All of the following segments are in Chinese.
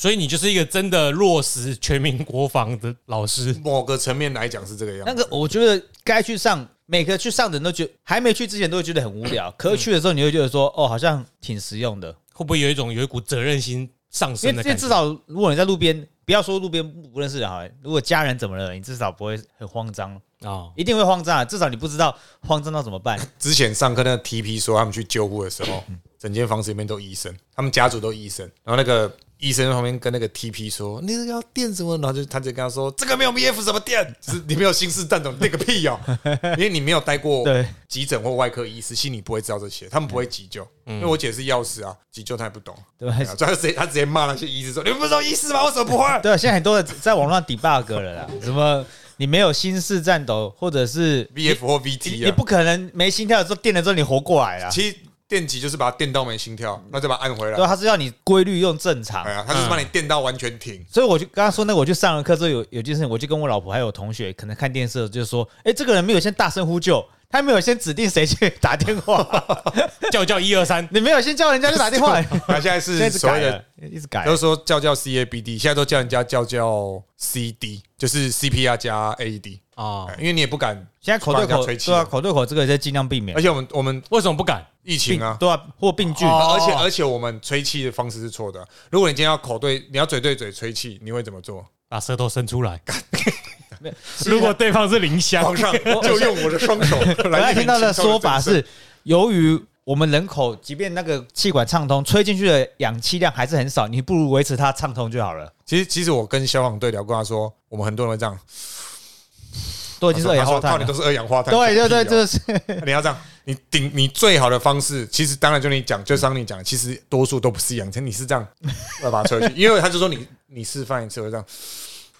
所以你就是一个真的落实全民国防的老师。某个层面来讲是这个样子。那个我觉得该去上，每个去上的人都觉得还没去之前都会觉得很无聊，可是去的时候你会觉得说，哦，好像挺实用的。会不会有一种有一股责任心上因升因为至少如果你在路边，不要说路边不认识人好了，如果家人怎么了，你至少不会很慌张，啊，一定会慌张啊。至少你不知道慌张到怎么办。之前上课那个 TP 说他们去救护的时候，整间房子里面都医生，他们家族都医生，然后那个医生旁边跟那个 TP 说：“你这个要电什么？”然后就他就跟他说：“这个没有 BF 什么电？就是你没有新式战斗，电个屁哦！因为你没有待过对急诊或外科医师，心里不会知道这些，他们不会急救。因为我姐是药师啊，急救他也不懂，对所以他直接他直接骂那些医师说：“你们不是都医师吗？为什么不会？”对啊，现在很多人在网络上 debug 了啦，什么你没有心室战斗，或者是 VF 或 VT 啊，你不可能没心跳的时候电了之后你活过来啊。其实电击就是把它电到没心跳，那再把它按回来对。啊，他是要你规律用正常哎。呀，他就是把你电到完全停。所以我就刚刚说那个，我就上了课之后有有件事情，我就跟我老婆还有同学，可能看电视的就说，哎，这个人没有先大声呼救，他没有先指定谁去打电话，叫叫一二三，你没有先叫人家去打电话，他 现在是所谓的一直改了，一直改都。说叫叫 CABD，现在都叫人家叫叫 CD，就是 CPR 加 AED，啊哎，因为你也不敢，现在口对口对啊，吹气啊口对口这个在尽量避免而且我们我们为什么不敢？疫情啊，对啊，或病菌。哦而且而且我们吹气的方式是错的。如果你今天要口对，你要嘴对嘴吹气，你会怎么做？把舌头伸出来。如果对方是林香，皇上就用我的双手我来刚才听到的说法是，由于我们人口即便那个气管畅通，吹进去的氧气量还是很少，你不如维持它畅通就好了。其实其实我跟消防队聊过，他说我们很多人会这样，都已经是二氧化碳了他说靠你都。是二氧化碳，对对对，就是 你要这样，你顶你最好的方式，其实当然就你讲，就像你讲，其实多数都不是氧气，你是这样 要把它吹去，因为他就说你你示范一次，我就这样。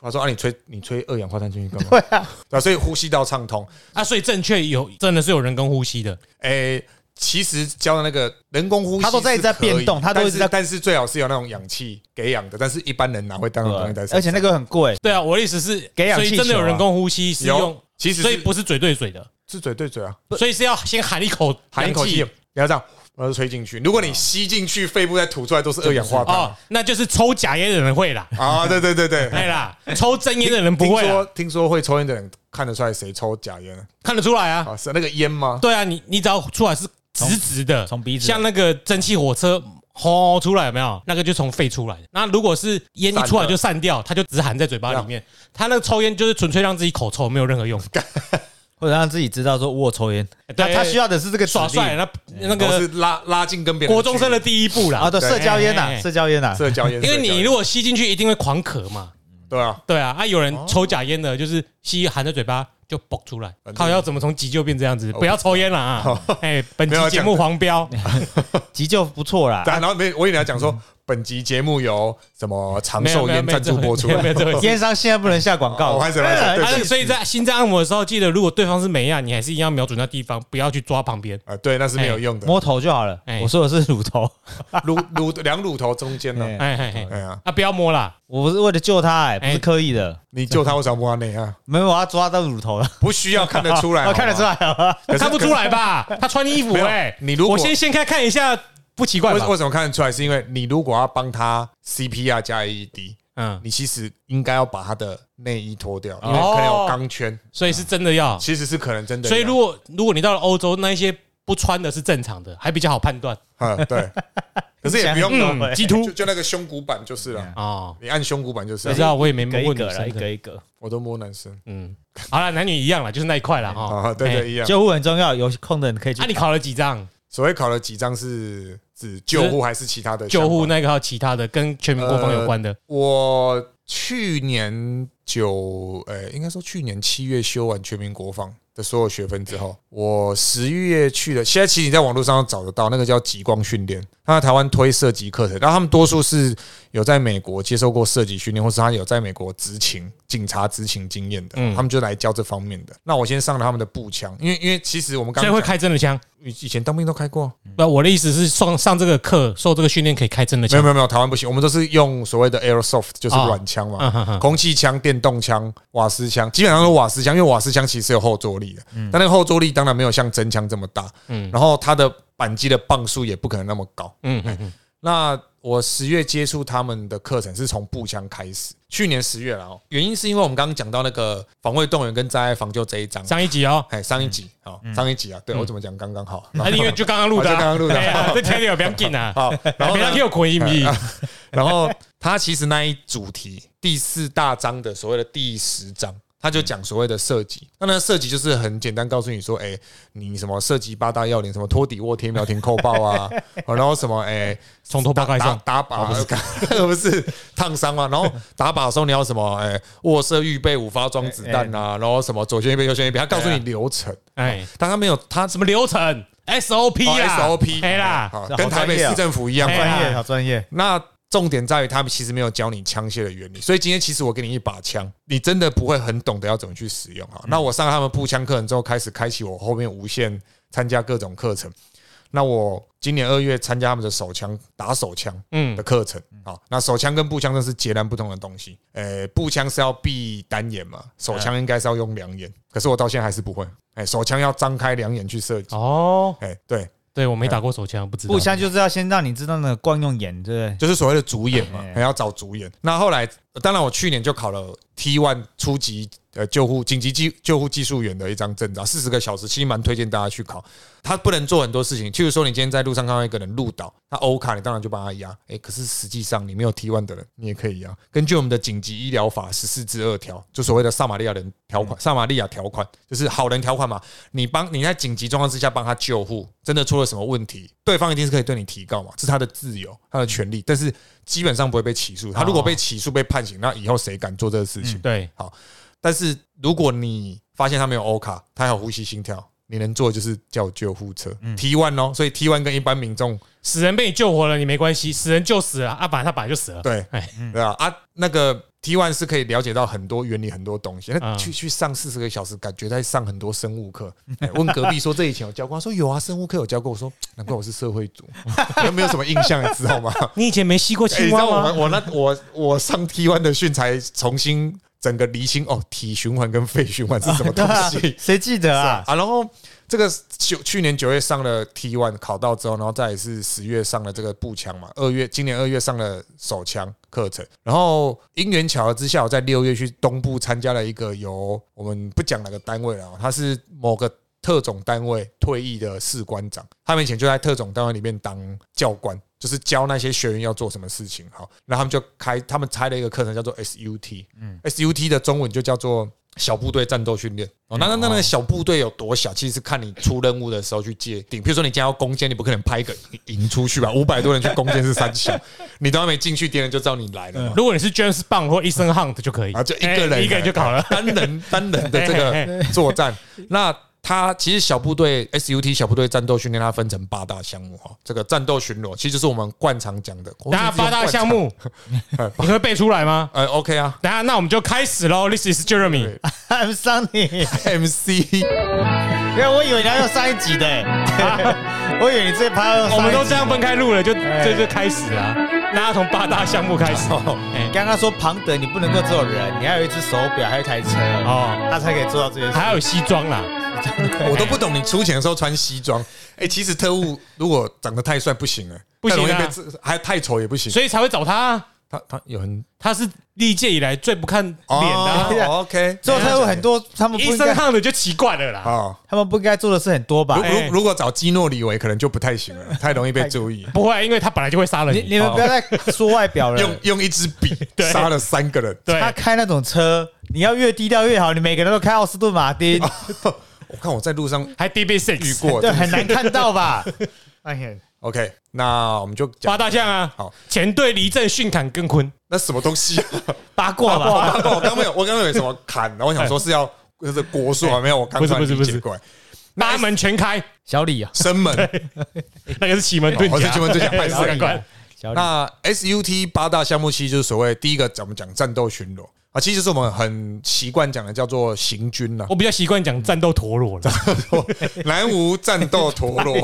他说啊，你吹你吹二氧化碳进去干嘛？对啊，对啊，所以呼吸道畅通。啊，所以正确有真的是有人工呼吸的，诶、其实教的那个人工呼吸，它都在在变动它都一直在但是最好是有那种氧气给氧的，但是一般人哪会当那种东西在身上？而且那个很贵，对啊，我的意思是给氧气所以真的有人工呼吸是用，其实所以不是嘴对嘴的，是嘴对嘴啊，所以是要先含一口含一口气，氧不要这样，然后吹进去。如果你吸进去，肺部再吐出来都是二氧化碳哦，那就是抽假烟的人会啦，啊！对对对对，对啦，抽真烟的人不会听说啦，听说会抽烟的人看得出来谁抽假烟啊？看得出来啊。啊，是那个烟吗？对啊，你你只要出来是直直的，从鼻子像那个蒸汽火车吼出来有没有？那个就从肺出来的。那如果是烟一出来就散掉，它就只含在嘴巴里面。他那个抽烟就是纯粹让自己口臭，没有任何用。或者让自己知道说我抽烟。他 对他需要的是这个耍帅，那那个是拉拉近跟别人国中生的第一步啦啊，。对，社交烟呐，社交烟呐，社交烟，因为你如果吸进去，一定会狂咳嘛。对啊，对啊，啊，有人抽假烟的，就是吸含在嘴巴就爆出来。靠，要怎么从急救变这样子？不要抽烟了啊！哎，本期节目黄标，急救不错啦。然后没，我以为你要讲说本集节目由什么长寿烟赞助播出没有没有这回事。烟商现在不能下广告哦，拍谁拍谁对啊，所以在心脏按摩的时候，记得如果对方是美亚，你还是一定要瞄准那地方，不要去抓旁边。啊，对，那是没有用的，摸头就好了哎。我说的是乳头，乳乳两乳头中间呢。哎哎哎呀，啊，不要摸啦！我不是为了救他，哎，不哎是刻意的，你救他，为什么摸他内啊？没有，我要抓到乳头了，不需要看得出来，我看得出来。看不出来吧？他穿衣服哎，你如果我先掀开看一下，不奇怪吧？为为什么看得出来？是因为你如果要帮他 CPR 加 AED，嗯，你其实应该要把他的内衣脱掉，因为哦可能有钢圈，所以是真的要。其实是可能真的。所以如果如果你到了欧洲，那一些不穿的是正常的，还比较好判断嗯，对，可是也不用嗯嗯，鸡突就就那个胸骨板就是了，哦，你按胸骨板就是了。我知道，我也没一摸过女生一个，一生的。个一个。我都摸男生嗯，好了，男女一样了，就是那一块了哈。啊，对哎对一样。救护很重要，有空的你可以去啊，。你考了几张？所谓考了几张是指救护还是其他的救？护那个还有其他的跟全民国防有关的。我去年九，呃，应该说去年七月修完全民国防的所有学分之后，我十一月去了。现在其实你在网络上找得到，那个叫极光训练，他在台湾推射击课程，然后他们多数是有在美国接受过射击训练，或是他有在美国执勤、警察执勤经验的，嗯他们就来教这方面的。那我先上了他们的步枪，因为因为其实我们刚所以会开真的枪？以以前当兵都开过，不，我的意思是上上这个课，受这个训练可以开真的枪。没有没有没有，台湾不行，我们都是用所谓的 airsoft，就是哦软枪嘛。空气枪、电动枪、瓦斯枪，基本上都是瓦斯枪，因为瓦斯枪其实是有后坐力的，但那个后坐力当然没有像真枪这么大，嗯然后它的扳机的磅数也不可能那么高。嗯嗯嗯，那我十月接触他们的课程是从步枪开始，去年十月了哦。原因是因为我们刚刚讲到那个防卫动员跟灾害防救这一章，上一集哦，哎，上一集好，上一集啊，对我怎么讲刚刚好。那因为就刚刚录的刚刚录的。这天有不要紧啊，好，然后呢？别让给我捆一米，然后他其实那一主题第四大章的所谓的第十章，他就讲所谓的射击。那那个射击就是很简单告诉你说，哎，你什么射击八大要领，什么托底卧贴瞄停扣爆啊，哦 然后什么哎从头八打开上，打靶不是那个 不是烫伤啊？然后打靶的时候你要什么？哎，卧射预备五发装子弹啊，然后什么左旋预备右旋预备，他告诉你流程，哎，但他没有他什么流程 SOP 哦啦 SOP 哎啦，好这好跟台北市政府一样。专业，好专业。那重点在于他们其实没有教你枪械的原理，所以今天其实我给你一把枪，你真的不会很懂得要怎么去使用啊。那我上了他们步枪课程之后，开始开启我后面无限参加各种课程。那我今年二月参加他们的手枪打手枪嗯的课程啊，那手枪跟步枪这是截然不同的东西。呃，步枪是要闭单眼嘛，手枪应该是要用两眼，可是我到现在还是不会。哎，手枪要张开两眼去射击。哦，哎，对，对我没打过手枪，不知道步枪就是要先让你知道那个惯用眼，对不对？就是所谓的主演嘛哎，还要找主演。那后来，当然我去年就考了 T one 初级呃救护紧急技救护技术员的一张证照，四十个小时，其实蛮推荐大家去考。他不能做很多事情，譬如说你今天在路上看到一个人路倒，他欧卡，你当然就帮他压。哎，可是实际上你没有 T one 的人，你也可以压。根据我们的紧急医疗法十四之二条，就所谓的撒玛利亚人条款，撒玛利亚条款就是好人条款嘛。你帮你在紧急状况之下帮他救护，真的出了什么问题，对方一定是可以对你提告嘛，是他的自由，他的权利，但是基本上不会被起诉。他如果被起诉被判刑，那以后谁敢做这个事情？对，好但是如果你发现他没有欧卡，他还有呼吸心跳，你能做的就是叫救护车 T one 哦，所以 T one 跟一般民众死人被你救活了，你没关系，死人就死了，啊，本来他本来就死了，对。哎，对啊啊那个 T one 是可以了解到很多原理很多东西，那嗯去去上四十个小时，感觉在上很多生物课。哎问隔壁说这以前有教过，他说有啊，生物课有教过。我说难怪我是社会组，有没有什么印象，你知道吗？你以前没吸过欸你青蛙吗知道我们？我那我我上 T one 的训才重新整个厘清哦，体循环跟肺循环是什么东西 谁记得啊？啊？然后这个九去年九月上了 T one 考到之后，然后再来是十月上了这个步枪嘛，二月今年二月上了手枪课程，然后因缘巧合之下，我在六月去东部参加了一个由我们不讲哪个单位了哦，他是某个。特种单位退役的士官长，他们以前就在特种单位里面当教官，就是教那些学员要做什么事情。好，然后他们就开，他们开了一个课程叫做 SUT，嗯，SUT 的中文就叫做小部队战斗训练。哦，那那那那个小部队有多小，其实是看你出任务的时候去界定。比如说你今天要攻坚，你不可能派一个营出去吧？五百多人去攻坚是三小，你都还没进去，敌人就知道你来了嘛。如果你是 James Bond 或 Ethan Hunt 就可以，啊，就一个人，哎一个人就搞了。单人单人的这个 作战。那它其实小部队 SUT 小部队战斗训练，它分成八大项目哈。这个战斗巡逻其实就是我们惯常讲的。等下八大项目，你会背出来吗？呃，OK 啊等下，那我们就开始喽。This is Jeremy，I'm Sunny，，MC 因为我以为你要用上一集的，欸 我以为你这趴要用上一集我们都这样分开录了，就这就开始啊。那要从八大项目开始 哦刚刚说庞德，你不能够只有人，你还有一只手表，还有一台车，哦，他才可以做到这些事。还有西装啦，我都不懂你出钱的时候穿西装。哎，其实特务如果长得太帅不行了，不行啊还太丑也不行。所以才会找他啊。他他有很他是历届以来最不看脸的啊。哦 OK 之后他有很多，他们不应 Ethan 该，Hunt 就奇怪了啦。啊。他们不应该做的事很多吧如？哎如如果找基诺里维，可能就不太行了，太容易被注意。不会，因为他本来就会杀人你你。们不要再说外表了 用。用一支笔 对杀了三个人。对他开那种车，你要越低调越好。你每个人都开奥斯顿马丁，我看我在路上还 DB 遇 Six 过，对，很难看到吧？哎呀，OK，那我们就八大将啊。好，前队离阵训砍跟坤，那什么东西啊？八卦吧？我刚没有，我刚刚有什么砍，然后我想说是要就是国术啊，没有，我刚不是不是不是理解过来。八门全开，小李啊，生门，那个是奇门遁甲。我是奇门遁甲派然后赶快。小李，那 SUT 八大项目其实就是所谓第一个，咱们讲战斗巡逻啊，其实就是我们很习惯讲的叫做行军呐我，比较习惯讲战斗陀螺了。南无战斗陀螺。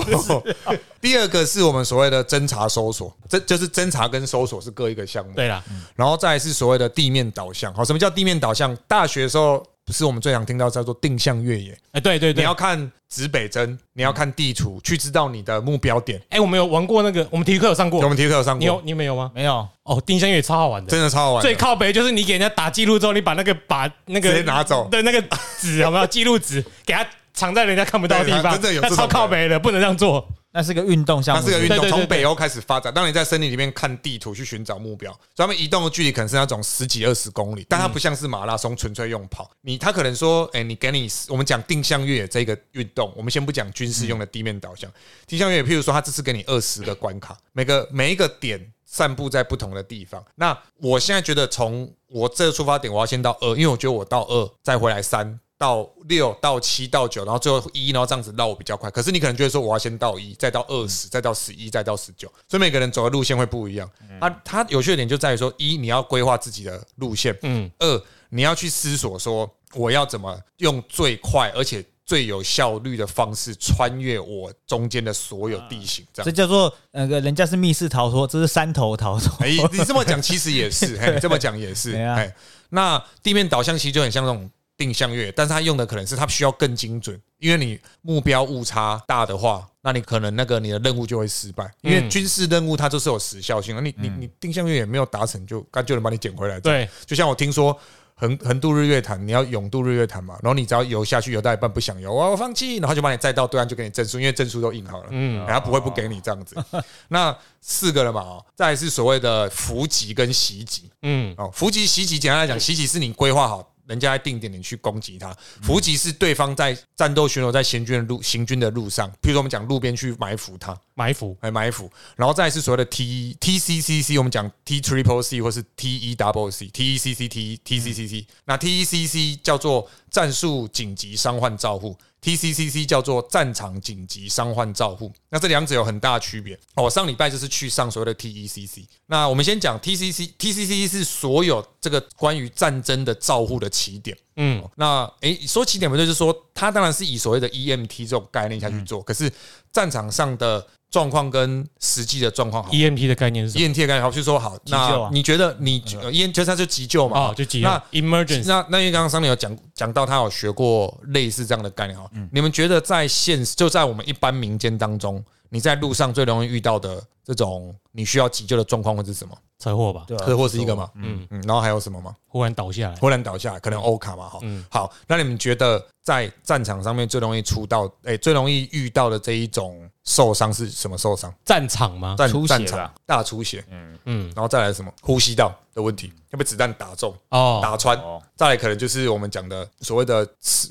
第二个是我们所谓的侦查搜索，这就是侦查跟搜索是各一个项目。对啦，然后再来是所谓的地面导向。好，什么叫地面导向？大学的时候不是我们最常听到叫做定向越野。哎，对对对，你要看指北针，你要看地图，去知道你的目标点。哎，我们有玩过那个，我们体育课有上过，我们体育课有上过，你有你们有吗？没有哦，定向越野超好玩的，真的超好玩。最靠北就是你给人家打记录之后，你把那个把那个直接拿走 的那个纸有没有记录纸给他藏在人家看不到的地方，真的有超靠北的，不能这样做。那是个运动项目，它是个运动，从北欧开始发展。当你在森林里面看地图去寻找目标，所以他们移动的距离可能是那种十几二十公里，但它不像是马拉松纯粹用跑。你他可能说，哎，你给你我们讲定向越野这个运动，我们先不讲军事用的地面导向，定向越野，譬如说他这次给你二十个关卡，每个每一个点散布在不同的地方。那我现在觉得从我这个出发点，我要先到二，因为我觉得我到二再回来三。到六到七到九，然后最后一，然后这样子绕比较快。可是你可能觉得说，我要先到一，再到二十，再到十一，再到十九，所以每个人走的路线会不一样。啊，它有趣的点就在于说，一你要规划自己的路线，嗯，二你要去思索说，我要怎么用最快而且最有效率的方式穿越我中间的所有地形。这样，这叫做那个人家是密室逃脱，这是山头逃脱。哎，你这么讲其实也是，嘿，这么讲也是，哎，那地面导向其实就很像那种。定向越野，但是他用的可能是他需要更精准，因为你目标误差大的话，那你可能那个你的任务就会失败，因为军事任务它就是有时效性的，你你你定向越野没有达成，就干就能把你捡回来。对，就像我听说横横渡日月潭，你要永渡日月潭嘛，然后你只要游下去游到一半不想游，我放弃，然后就把你载到对岸就给你证书，因为证书都印好了，嗯，然后不会不给你这样子。那四个了嘛，哦再是所谓的伏击跟袭击，嗯，哦，伏击袭击简单来讲，袭击是你规划好。人家在定点，你去攻击他。伏击是对方在战斗巡逻在行军的路行军的路上，譬如说我们讲路边去埋伏他，埋伏还埋伏，然后再是所谓的 T T C C C，我们讲 T Triple C 或是 T E Double C T E C C T T C C C，那 T E C C 叫做战术紧急伤患照护。TCCC 叫做战场紧急伤患照护，那这两者有很大的区别。我上礼拜就是去上所谓的 TECC。那我们先讲 TCC，TCC 是所有这个关于战争的照护的起点。嗯，那诶，说起点不对，就是说他当然是以所谓的 EMT 这种概念下去做，可是战场上的。状况跟实际的状况好，EMT 的概念是 EMT 的概念好，就说好，那你觉得你 EMT 就它就急救嘛？哦，就急救。那 emergency，那那因为刚刚桑尼有讲讲到，他有学过类似这样的概念哈。你们觉得在现实就在我们一般民间当中，你在路上最容易遇到的这种你需要急救的状况会是什么？车祸吧，车祸是一个嘛？嗯嗯，然后还有什么吗？忽然倒下来，忽然倒下来，可能欧卡嘛？哈，好，那你们觉得在战场上面最容易出到，哎，最容易遇到的这一种？受伤是什么受伤？战场吗？战战场大出血，嗯嗯，然后再来什么？呼吸道的问题，要被子弹打中哦，打穿。再来可能就是我们讲的所谓的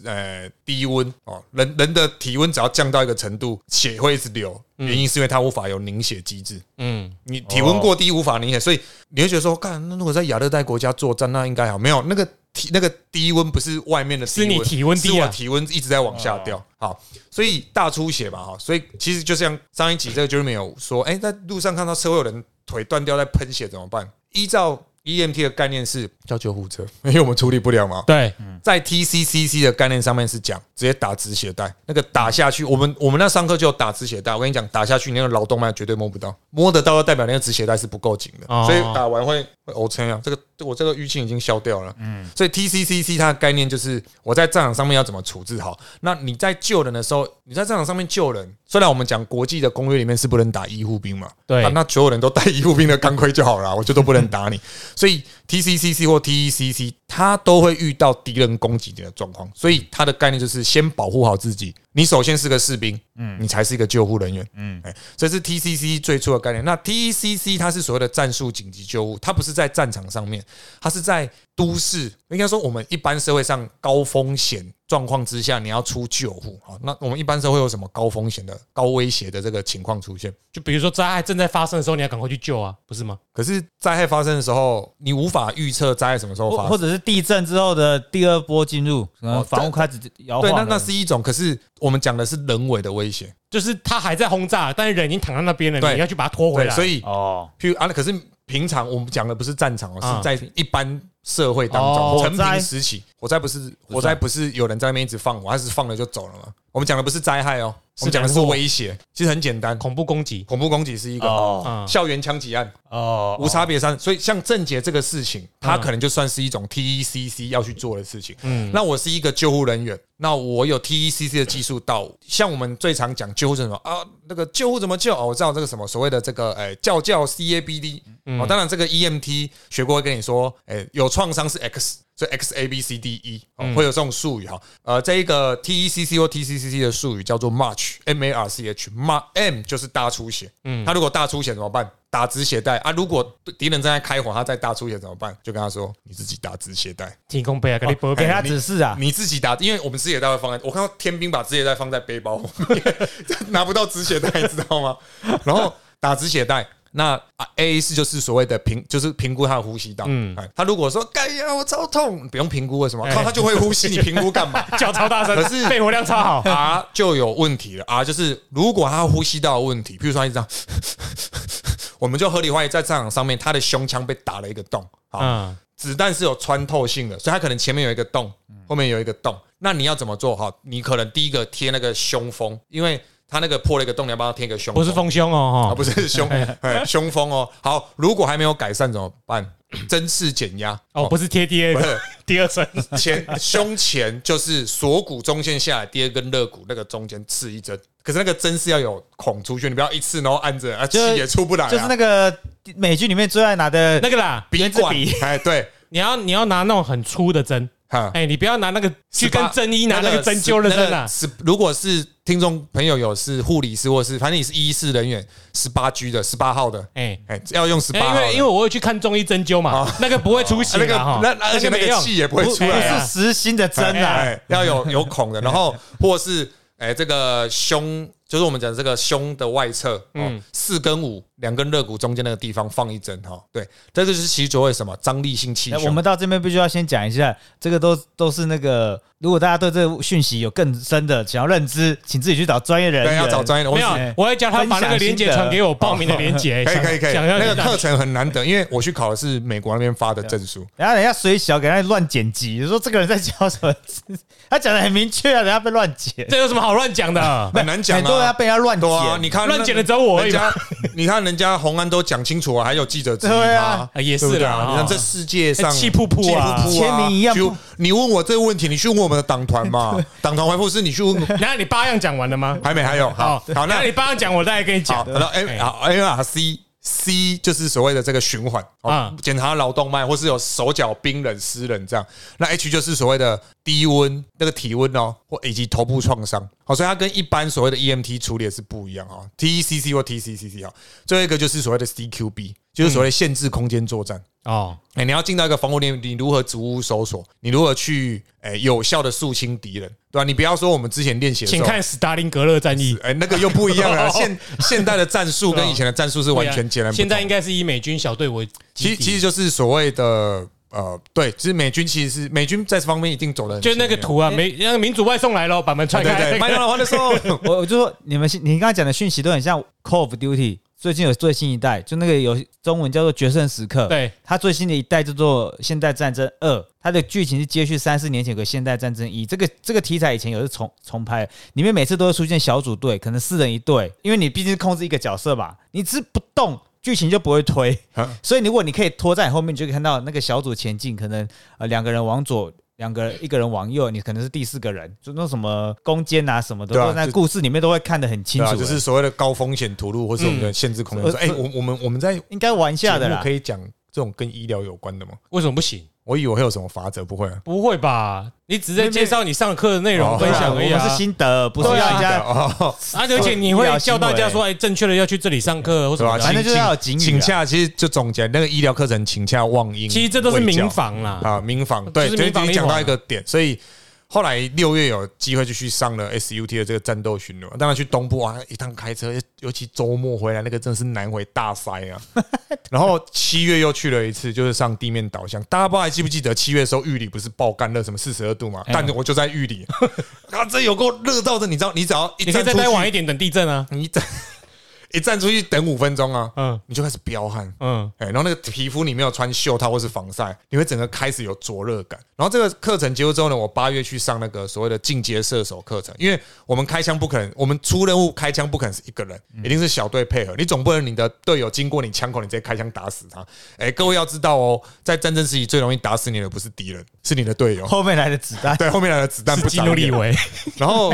呃低温哦，人人的体温只要降到一个程度，血会一直流，原因是因为它无法有凝血机制。嗯，你体温过低无法凝血，所以你会觉得说，干那如果在亚热带国家作战，那应该好没有那个。体那个低温不是外面的，是你体温低啊，体温一直在往下掉。好，所以大出血嘛，哈，所以其实就像上一集这个 Jeremy 有说，哎，在路上看到车祸有人腿断掉在喷血怎么办？依照 EMT 的概念是叫救护车，因为我们处理不了嘛。对，在 TCCC 的概念上面是讲直接打止血带，那个打下去，我们我们那上课就有打止血带。我跟你讲，打下去你那个脑动脉绝对摸不到，摸得到，代表那个止血带是不够紧的，所以打完会会 O 撑啊。这个我这个淤青已经消掉了。嗯，所以 TCCC 它的概念就是我在战场上面要怎么处置好。那你在救人的时候，你在战场上面救人，虽然我们讲国际的公约里面是不能打医护兵嘛，对，那所有人都带 医护兵的钢盔就好了，我就都不能打你。所以 TCCC 或 TECC 它都会遇到敌人攻击你的状况，所以它的概念就是先保护好自己。你首先是个士兵，嗯，你才是一个救护人员，嗯，哎，这是 TCC 最初的概念。那 TECC 它是所谓的战术紧急救护，它不是在战场上面，它是在都市，应该说我们一般社会上高风险状况之下，你要出救护啊。那我们一般是会有什么高风险的、高威胁的这个情况出现？就比如说灾害正在发生的时候，你要赶快去救啊，不是吗？可是灾害发生的时候，你无法预测灾害什么时候发生，或者是地震之后的第二波进入，房屋开始摇晃。对，那那是一种，可是。我们讲的是人为的威胁，就是他还在轰炸，但是人已经躺在那边了，你要去把他拖回来。所以哦，譬如啊，可是平常我们讲的不是战场哦，是在一般社会当哦中，成火灾。平时期，火灾不是火灾不是有人在那边一直放火，还是放了就走了吗？我们讲的不是灾害哦，我们讲的是威胁，其实很简单，恐怖攻击，恐怖攻击是一个校园枪击案，哦无差别杀，所以像郑杰这个事情，他嗯可能就算是一种 TECC 要去做的事情。嗯，那我是一个救护人员，那我有 TECC 的技术到，像我们最常讲救护是什么？啊？那个救护怎么救？哦，我知道这个什么所谓的这个哎叫叫 CABD 哦，当然这个 EMT 学过会跟你说，哎有创伤是 X。所以 X A B C D E 哦，会有这种术语哈，呃，这一个 T E C C 或 T C C C 的术语叫做 March M A R C H M M 就是大出血，嗯，他如果大出血怎么办？打止血带啊！如果敌人正在开火，他再大出血怎么办？就跟他说：“你自己打止血带，提供背啊，给你波给他指示啊，你自己打，因为我们止血带会放在，我看到天兵把止血带放在背包后面，拿不到止血带，你知道吗？然后打止血带。那啊 A 是就是所谓的评，就是评估他的呼吸道。嗯，他如果说“盖呀，我超痛”，不用评估为什么？靠，他就会呼吸，你评估干嘛？叫超大声，可是肺活量超好，啊就有问题了。啊就是如果他呼吸道有问题，比如说他一直这样，我们就合理怀疑在战场上面他的胸腔被打了一个洞，好，嗯，子弹是有穿透性的，所以他可能前面有一个洞，后面有一个洞。那你要怎么做？哈，你可能第一个贴那个胸封，因为他那个破了一个洞，你要帮他贴一个胸，不是丰胸哦，啊，哈，不是胸，哎胸封哦。好，如果还没有改善怎么办？针刺减压。哦，不是贴第二个不是。第二针，前胸前就是锁骨中线下来第二根肋骨那个中间刺一针，可是那个针是要有孔出去，你不要一次然后按着啊气也出不来啊，就是那个美剧里面最爱拿的那个啦，鼻管原子笔，哎对，你要你要拿那种很粗的针，哈。哎，你不要拿那个去跟18针医拿那个针灸的针啊，是如果是听众朋友有是护理师或是反正你是医师人员，十八 G 的十八号的，哎。哎，要用十哎八号，因为因为我会去看中医针灸嘛，那个不会出血那个那那而且那没用，个气也不会出不来啊，是实心的针啊，哎，要有有孔的，然后或是哎这个胸，就是我们讲这个胸的外侧，嗯，四跟五两根肋骨中间那个地方放一针哈，对，这个就是其实所谓什么张力性气胸，哎我们到这边必须要先讲一下，这个都都是那个，如果大家对这个讯息有更深的想要认知，请自己去找专业人对员。要找专业的，我没有，我会叫他把那个链接传给我报名的链接，可以可以可以，那个课程很难得，因为我去考的是美国那边发的证书。然后人家水小给他乱剪辑，就说这个人在教什么？他讲的很明确啊，人家被乱剪，这有什么好乱讲的？很难讲很多人啊要。被人家乱对啊，剪。你看乱剪的只有我而已人家，你看人家红安都讲清楚了，还有记者质疑他对啊，啊也对不对啊？是啦，你看这世界上气噗噗啊气噗噗签名一样就你问我这个问题，你去问我们的党团嘛？党团回复是你去问，然后你八样讲完了吗？还没还有好好那那你八样讲，我再来跟你好，讲。然后 M 好 N R C C 就是所谓的这个循环啊啊，检查脑动脉或是有手脚冰冷、湿冷这样。那 H 就是所谓的低温那个体温哦，或以及头部创伤。好，所以它跟一般所谓的 EMT 处理的是不一样哦。TECC 或 TCCC 哈，最后一个就是所谓的 CQB，就是所谓限制空间作战。哦，哎、你要进到一个防火链，你如何逐屋搜索？你如何去哎、有效的肃清敌人，对吧、你不要说我们之前练习请看斯大林格勒战役，哎、那个又不一样了。现现代的战术跟以前的战术是完全截然不同。现在应该是以美军小队为其实其实就是所谓的呃，对，其实美军其实是美军在这方面一定走的，就那个图啊，美那个民主外送来了，把门踹开对对，麦当劳的时候，我我就说你们你刚才讲的讯息都很像 Call of Duty，最近有最新一代，就那个有中文叫做《决胜时刻》，对，它最新的一代叫做《现代战争二》，它的剧情是接续三四年前的《现代战争一》，这个这个题材以前有是重重拍，里面每次都会出现小组队，可能四人一队，因为你毕竟是控制一个角色吧，你只不动。剧情就不会推啊，所以如果你可以拖在你后面，你就可以看到那个小组前进，可能呃两个人往左，两个人一个人往右，你可能是第四个人，就那什么攻坚啊什么的，对啊都在故事里面都会看得很清楚了，就是所谓的高风险土路，或是我们的限制空间。嗯说，哎，我我们我们在应该玩一下的啦可。以讲这种跟医疗有关的吗？为什么不行？我以为会有什么法则，不会啊。不会吧？你只是在介绍你上课的内容哦分享而已啊我是。心得，不是要人家哦，啊，而且你会叫大家说，哎，正确的要去这里上课或什么对吧？的。反正就是要请假，其实就总结那个医疗课程，请假望英。其实这都是民房啦。啊，民房对，就是民防你讲到一个点，所以后来六月有机会就去上了 SUT 的这个战斗巡逻，当然去东部啊，一趟开车，尤其周末回来那个真的是南回大塞啊。然后七月又去了一次，就是上地面导向。大家不知道还记不记得七月的时候玉里不是爆干热，什么四十二度嘛？哎但我就在玉里，啊，这有够热到的，你知道，你只要一你可以再待晚一点等地震啊。你站一站出去等五分钟啊，嗯你就开始飙汗。嗯，哎，然后那个皮肤你没有穿袖套或是防晒，你会整个开始有灼热感。然后这个课程结束之后呢，我八月去上那个所谓的进阶射手课程，因为我们开枪不可能，我们出任务开枪不可能是一个人，一定是小队配合。你总不能你的队友经过你枪口，你直接开枪打死他。哎，各位要知道哦，在战争时期最容易打死你的不是敌人，是你的队友。后面来的子弹，对，后面来的子弹不基努里长眼。维，然后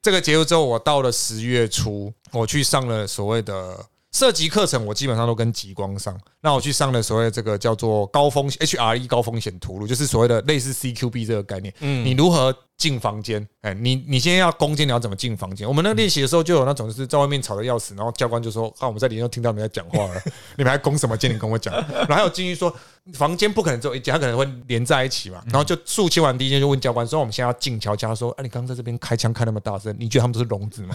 这个结束之后，我到了十月初，我去上了所谓的射击课程，我基本上都跟极光上。那我去上了所谓这个叫做高风险 HRE 高风险屠戮，就是所谓的类似 CQB 这个概念。嗯，你如何进房间？哎，你你今天要攻坚，你要怎么进房间？我们那练习的时候就有那种就是在外面吵得要死，然后教官就说：“啊，我们在里面都听到你们在讲话了，你们还攻什么坚？你跟我讲。”然后还有进去说，房间不可能只有一间，它可能会连在一起嘛。然后就肃清完第一间，就问教官说：“我们现在要静悄悄。”说：“哎，你刚刚在这边开枪开那么大声，你觉得他们都是聋子吗？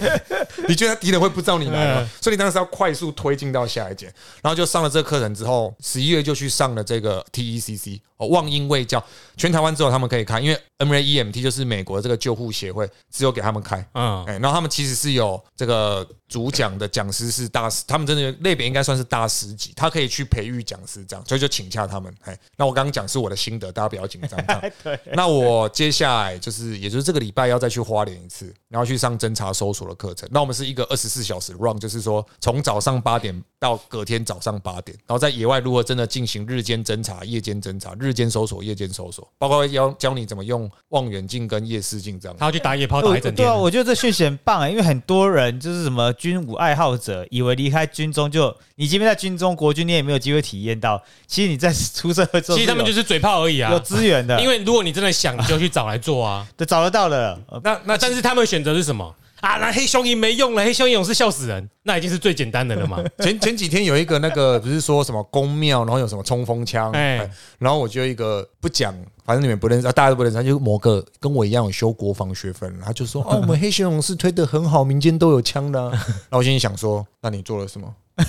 你觉得敌人会不知道你来吗？所以你当时要快速推进到下一间，然后就上了这个课程之后，十一月就去上了这个 TECC 哦，望音卫教，全台湾只有他们可以看，因为 MREMT 就是美国这个救护协会，只有给他们开。嗯，哎，然后他们其实是有这个主讲的讲师是大师，他们真的类别应该算是大师级，他可以去培育讲师这样，所以就请下他们。哎，那我刚刚讲是我的心得，大家不要紧张。对，那我接下来就是，也就是这个礼拜要再去花莲一次，然后去上侦查搜索的课程。那我们是一个二十四小时 run，就是说从早上八点到隔天早上八点，然后在野外如何真的进行日间侦查、夜间侦查、日间搜索、夜间搜索，包括要教你怎么用望远镜跟夜视镜这样。他要去打野炮打一整天对啊，我觉得这讯息很棒啊，因为很多人就是什么军武爱好者，以为离开军中就你即便在军中国军，你也没有机会体验到。其实你在出社会之后，其实他们就是是嘴炮而已啊有啊。资源的，因为如果你真的想，你就去找来做啊。对找得到的。呃那那但是他们选择是什么啊？那黑熊营没用了，黑熊营勇士笑死人，那已经是最简单的了嘛。前前几天有一个那个不是说什么宫庙，然后有什么冲锋枪，哎哎，然后我就一个不讲，反正你们不认识，啊大家都不认识，他就某个跟我一样有修国防学分，他就说哦，我们黑熊勇士推的很好，民间都有枪的啊、然后我心里想说，那你做了什么？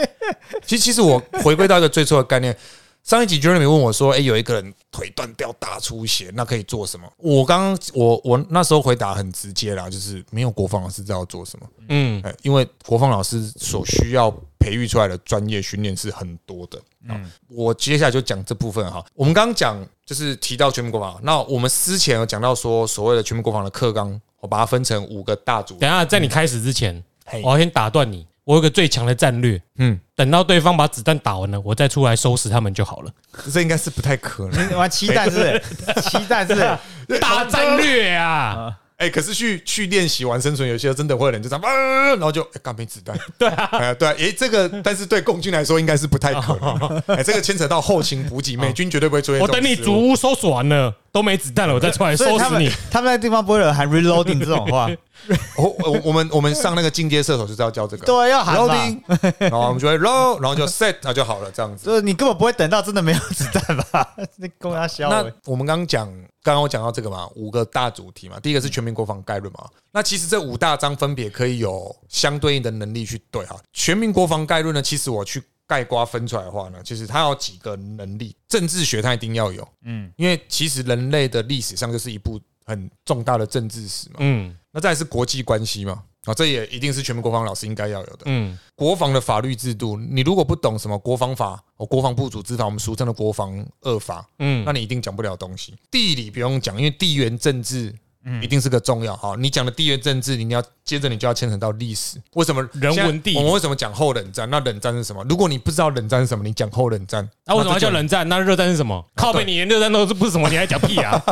其实其实我回归到一个最初的概念。上一集 Jeremy 问我说：“哎、有一个人腿断掉大出血，那可以做什么？”我刚刚我我那时候回答很直接啦，就是没有国防老师知道做什么。嗯，哎，因为国防老师所需要培育出来的专业训练是很多的。嗯，我接下来就讲这部分哈。我们刚刚讲就是提到全民国防，那我们之前有讲到说所谓的全民国防的课纲，我把它分成五个大组。等一下在你开始之前，嘿我要先打断你。我有个最强的战略，嗯，等到对方把子弹打完了，我再出来收拾他们就好了。这应该是不太可能。你玩七弹是？七弹是 大战略啊！哎，可是去去练习玩生存游戏，真的会有人就这样，啊然后就哎干没子弹。对啊，哎对啊，哎这个但是对共军来说应该是不太可能。哎，这个牵扯到后勤补给，美军绝对不会出现我。等你主屋搜索完了，都没子弹了，我再出来收拾你。他们那个地方不会有人喊 reloading 这种话，我我我们我们上那个进阶射手就是要教这个。对，要喊嘛。loading，然后我们就会 load，然后就 set，那就好了，这样子。就是你根本不会等到真的没有子弹吧？那供他消那欸我们刚刚讲，刚刚我讲到这个嘛，五个大主题嘛，第一个是全民国防概论嘛。那其实这五大章分别可以有相对应的能力去对哈。全民国防概论呢，其实我去概括分出来的话呢，其实它有几个能力，政治学它一定要有，嗯，因为其实人类的历史上就是一部很重大的政治史嘛。嗯那再来是国际关系嘛，啊，这也一定是全民国防老师应该要有的。嗯，国防的法律制度，你如果不懂什么国防法、哦，国防部组织法，我们俗称的国防二法，嗯那你一定讲不了东西。地理不用讲，因为地缘政治。一定是个重要好，你讲的地缘政治，你要接着你就要牵扯到历史。为什么人文地理我们为什么讲后冷战？那冷战是什么？如果你不知道冷战是什么，你讲后冷战，那为什么要叫冷战？那热战是什么？靠背，你连热战都是不是什么？你还讲屁啊？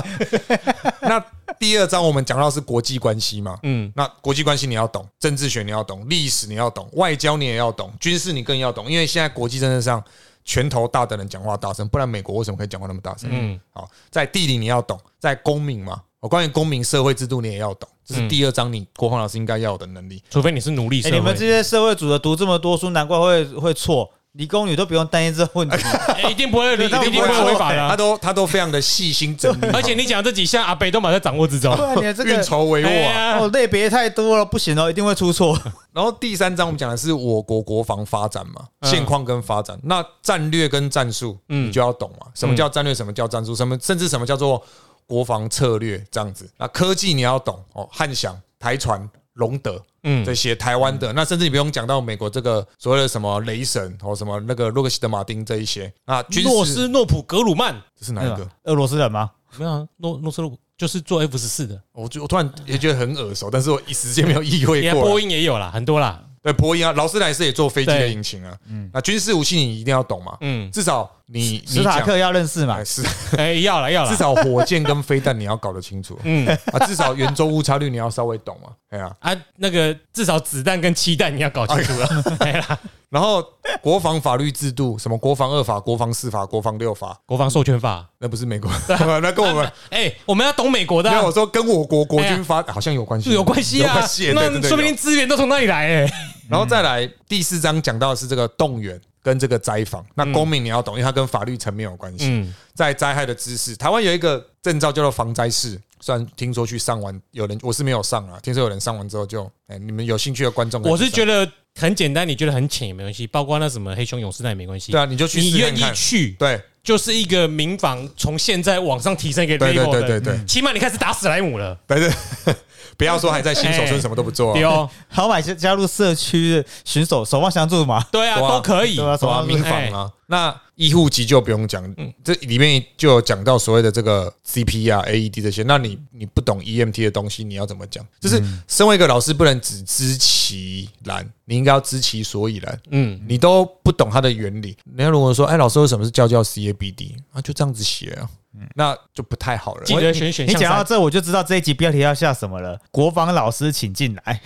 那第二章我们讲到是国际关系嘛，嗯那国际关系你要懂，政治学你要懂，历史你要懂，外交你也要懂，军事你更要懂，因为现在国际政治上拳头大的人讲话大声，不然美国为什么可以讲话那么大声？嗯好，在地理你要懂，在公民嘛，哦，关于公民社会制度你也要懂，这是第二章你国防老师应该要有的能力。除非你是奴隶哎、社你们这，些社会组的读这么多书，难怪会会错。理工女都不用担心这个问题。哎一定不会，一定不会违法的他啊。都他都非常的细心整理，而且你讲这几项，阿北都把在掌握之中。对啊，你这个 运个筹帷幄啊。哎哦，类别太多了，不行哦，一定会出错。然后第三章我们讲的是我国国防发展嘛，嗯现况跟发展。那战略跟战术，你就要懂嘛，什么叫战略，什么叫战术，什么甚至什么叫做国防策略这样子。那科技你要懂哦，汉翔、台船、龙德嗯这些台湾的，那甚至你不用讲到美国这个所谓的什么雷神或什么那个洛克希德马丁这一些啊，军诺事斯诺普格鲁曼这是哪一个？俄罗斯人吗？没有啊，诺诺斯诺普就是做 F 十四的，我就我突然也觉得很耳熟，但是我一时间没有意会过波。音也有啦，很多啦。对，波音啊，劳斯莱斯也做飞机的引擎啊。嗯，那军事武器你一定要懂嘛，嗯，至少你史塔克要认识嘛？哎？是。哎，要了要了，至少火箭跟飞弹你要搞得清楚嗯。啊，至少圆周误差率你要稍微懂嘛。哎呀，啊，那个至少子弹跟气弹你要搞清楚了。然后国防法律制度，什么国防二法、国防四法、国防六法，国防授权法，那不是美国，那跟我们哎，我们要懂美国的啊。没有我，说跟我国国军发好像有关系，是有关系啊那说不定资源都从那里来哎。然后再来第四章讲到的是这个动员跟这个灾防，那公民你要懂，因为它跟法律层面有关系。嗯，在灾害的知识，台湾有一个证照叫做防灾士，虽然听说去上完，有人我是没有上啊，听说有人上完之后就，哎，你们有兴趣的观众我是觉得很简单，你觉得很浅也没关系，包括那什么黑熊勇士那也没关系。对啊，你就去你愿意去，对。就是一个民防从现在往上提升一个 level 对对，对对。起码你开始打史莱姆了，对对，不要说还在新手村什么都不做啊，对哦，好买加加入社区的巡守守望相助嘛？对啊，都可以对。啊，守望民防啊，那医护急救不用讲，这里面就有讲到所谓的这个 CP 啊、AED 这些。那你你不懂 EMT 的东西，你要怎么讲？就是身为一个老师，不能只知其然，你应该要知其所以然。嗯，你都不懂它的原理，人家如果说，哎，老师为什么是教教 CABD 啊？就这样子写啊，那就不太好了。记得选选你项。讲到这，我就知道这一集标题要下什么了。国防老师请进来，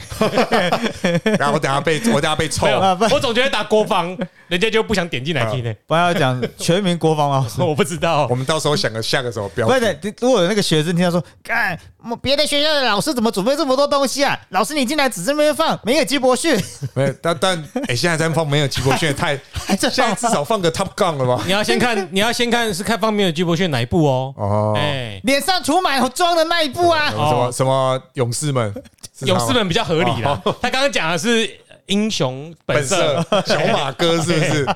然后我等下被我等下被臭没有，啊不我总觉得打国防，人家就不想点进来听呢。不然要讲全民国防老师。我不知道我，们到时候想个下个什么标题。不是，如果有那个学生听到说，干，我别的学校的老师怎么准备这么多东西啊？老师你进来只这边放，没有基博逊，没有，但但哎，现在在放没有吉伯逊，太 还在现在放至少放个 Top Gun 了吧？你要先看，你要先看是看放没有季伯炫哪一部哦。哦，哎，脸上涂满妆的那一部啊。什么什么勇士们，勇士们比较合理啦。他刚刚讲的是英雄本本色。色，小马哥是不是？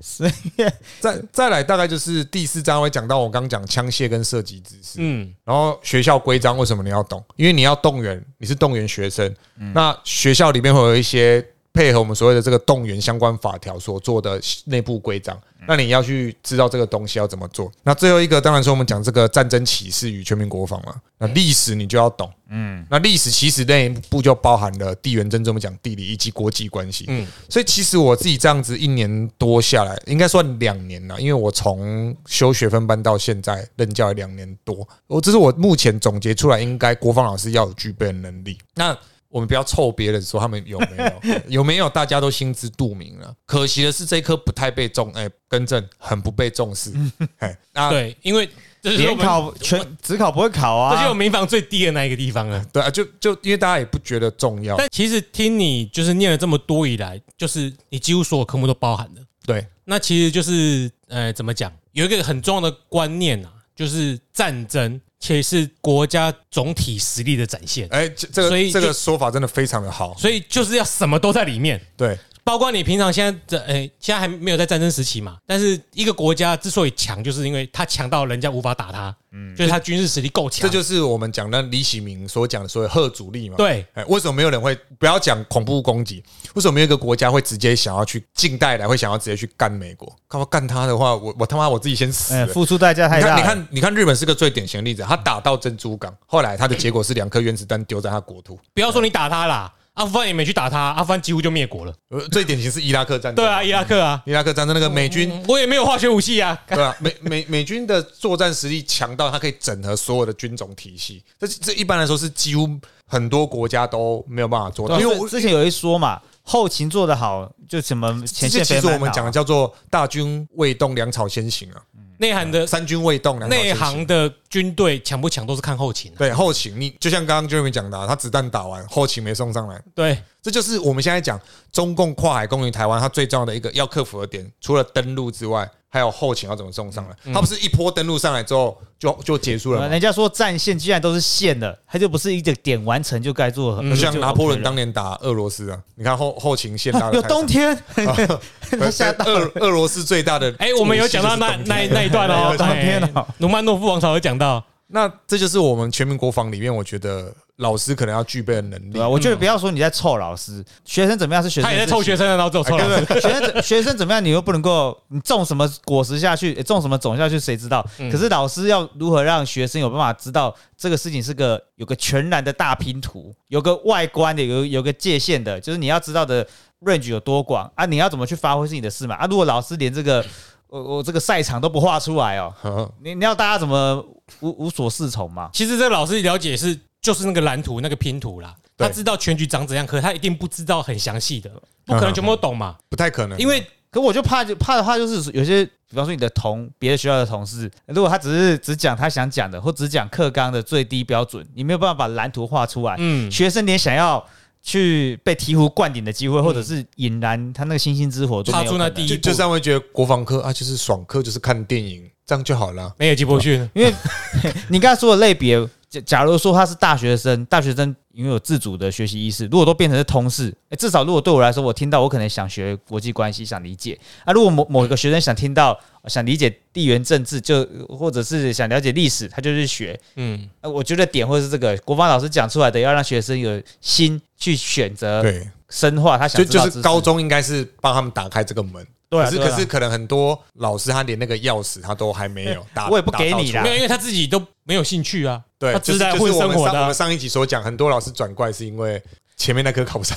所 以再再来，大概就是第四章会讲到我刚刚讲枪械跟射击知识，嗯，然后学校规章为什么你要懂？因为你要动员，你是动员学生，那学校里面会有一些配合我们所谓的这个动员相关法条所做的内部规章，那你要去知道这个东西要怎么做。那最后一个当然说我们讲这个战争启示与全民国防了，那历史你就要懂，嗯，那历史其实那一部就包含了地缘政治，我们讲地理以及国际关系，嗯。嗯，所以其实我自己这样子一年多下来，应该算两年了，因为我从修学分班到现在任教了两年多，我这是我目前总结出来应该国防老师要有具备的能力。那我们不要臭别人说他们有没有 有没有，大家都心知肚明了。可惜的是这一科不太被重，哎、更正很不被重视。哎，那对，因为这是我联们考全只考不会考啊这就是我。民房最低的那一个地方了。对啊，就就因为大家也不觉得重要，但其实听你就是念了这么多以来，就是你几乎所有科目都包含了。对，那其实就是呃，怎么讲？有一个很重要的观念啊，就是战争其实是国家总体实力的展现，哎，这这所以这个说法真的非常的好。所以就是要什么都在里面。对，包括你平常现在的，诶、现在还没有在战争时期嘛，但是一个国家之所以强，就是因为它强到人家无法打它，嗯，就是他军事实力够强。这就是我们讲的李喜明所讲的所谓贺主力嘛。对，哎，为什么没有人会不要讲恐怖攻击？为什么没有一个国家会直接想要去近代来会想要直接去干美国？干嘛干他的话，我我他妈我自己先死哎，付出代价太你看，大了。你看，你看，日本是个最典型的例子。他打到珍珠港，后来他的结果是两颗原子弹丢在他国土。不要说你打他啦，阿富汗也没去打他，阿富汗几乎就灭国了。呃，最典型是伊拉克战争。对啊，伊拉克啊，伊拉克战争那个美军，嗯我也没有化学武器啊。对啊，美美美军的作战实力强到它可以整合所有的军种体系。这这一般来说是几乎很多国家都没有办法做到，因为我我之前有一说嘛，后勤做得好，就什么前线其实我们讲的叫做大军未动，粮草先行啊，内涵的三军未动，内行。行的军队强不强都是看后勤、啊。对后勤，你就像刚刚 Jeremy 讲的啊，他子弹打完，后勤没送上来，对，这就是我们现在讲中共跨海攻击台湾，它最重要的一个要克服的点，除了登陆之外，还有后勤要怎么送上来。它不是一波登陆上来之后就就结束了吗？人家说战线既然都是线的，它就不是一个点完成就该做的。就像拿破仑当年打俄罗斯啊，你看后后勤线有 冬天，他吓到俄俄罗斯最大的哎、我们有讲到那那那一段哦，冬天哦。哎努曼诺夫王朝有讲到，那这就是我们全民国防里面，我觉得老师可能要具备的能力。我觉得不要说你在臭老师，学生怎么样是学生，他也在臭学生，然后只有臭老师。对学生 学生怎么样，你又不能够你种什么果实下去，诶种什么种下去，谁知道？嗯可是老师要如何让学生有办法知道这个事情是个有个全然的大拼图，有个外观的，有有个界限的，就是你要知道的 range 有多广啊？你要怎么去发挥是你的事嘛？啊，如果老师连这个我我这个赛场都不画出来哦，你你要大家怎么无无所适从嘛？其实这个老师了解是就是那个蓝图那个拼图啦，他知道全局长怎样，可他一定不知道很详细的，不可能全部都懂嘛。不太可能，因为可我就怕就怕的话，就是有些，比方说你的同别的学校的同事，如果他只是只讲他想讲的，或只讲课纲的最低标准，你没有办法把蓝图画出来，嗯，学生连想要去被醍醐灌顶的机会，或者是引燃他那个星星之火都没有可能。踏出那第一步。就就是他们会觉得国防科啊，就是爽课，就是看电影，这样就好了。没有吉伯逊，因为 你刚才说的类别，假假如说他是大学生，大学生因为有自主的学习意识，如果都变成是通识，诶至少如果对我来说，我听到我可能想学国际关系，想理解。啊。如果某某一个学生想听到想理解地缘政治，就或者是想了解历史，他就去学。嗯，呃，我觉得点或者是这个国防老师讲出来的，要让学生有心去选择对，深化他想就就是高中应该是帮他们打开这个门，对啊对啊可是可能很多老师他连那个钥匙他都还没有 打，我也不给你啦没有，因为他自己都没有兴趣啊。对，他就是只在混就是我们生活的啊上我们。上一集所讲，很多老师转过来是因为前面那科考不上，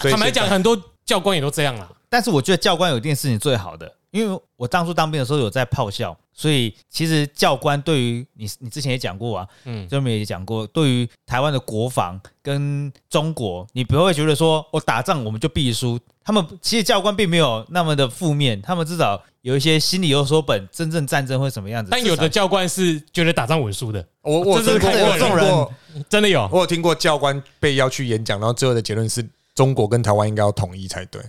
所以 坦白讲，很多教官也都这样啦。但是我觉得教官有一件事情最好的，因为我当初当兵的时候有在炮校，所以其实教官对于你，你之前也讲过啊，嗯嗯，这边也讲过，对于台湾的国防跟中国，你不会觉得说我打仗我们就必输。他们其实教官并没有那么的负面，他们至少有一些心里有所本，真正战争会什么样子。但有的教官是觉得打仗稳输的，我我有这是听过，我有看个人真的有。我有听过教官被邀去演讲，然后最后的结论是中国跟台湾应该要统一才对，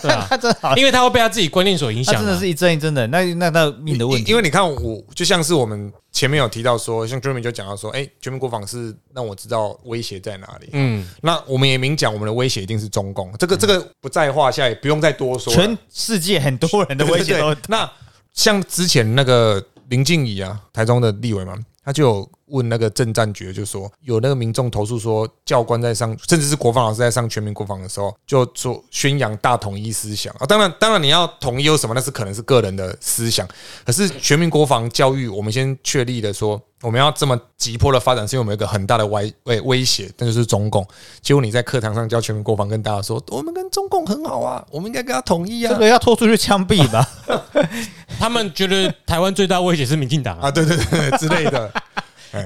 对啊，他 真好，因为他会被他自己观念所影响啊。真的是一针一针的，那那那命的问题。因为你看我就像是我们前面有提到说，像 Jeremy 就讲到说，哎，全民国防是让我知道威胁在哪里。嗯，那我们也明讲，我们的威胁一定是中共，这个这个不在话下，也不用再多说。全世界很多人的威胁那像之前那个林静怡啊，台中的立委嘛，他就有问那个政战局，就说有那个民众投诉说，教官在上，甚至是国防老师在上全民国防的时候，就说宣扬大统一思想啊。当然，当然你要统一有什么，那是可能是个人的思想。可是全民国防教育，我们先确立的说，我们要这么急迫的发展，是因为我们有一个很大的威威威胁，那就是中共。结果你在课堂上教全民国防，跟大家说，我们跟中共很好啊，我们应该跟他统一啊。这个要拖出去枪毙吧？他们觉得台湾最大威胁是民进党啊。啊，对对对之类的。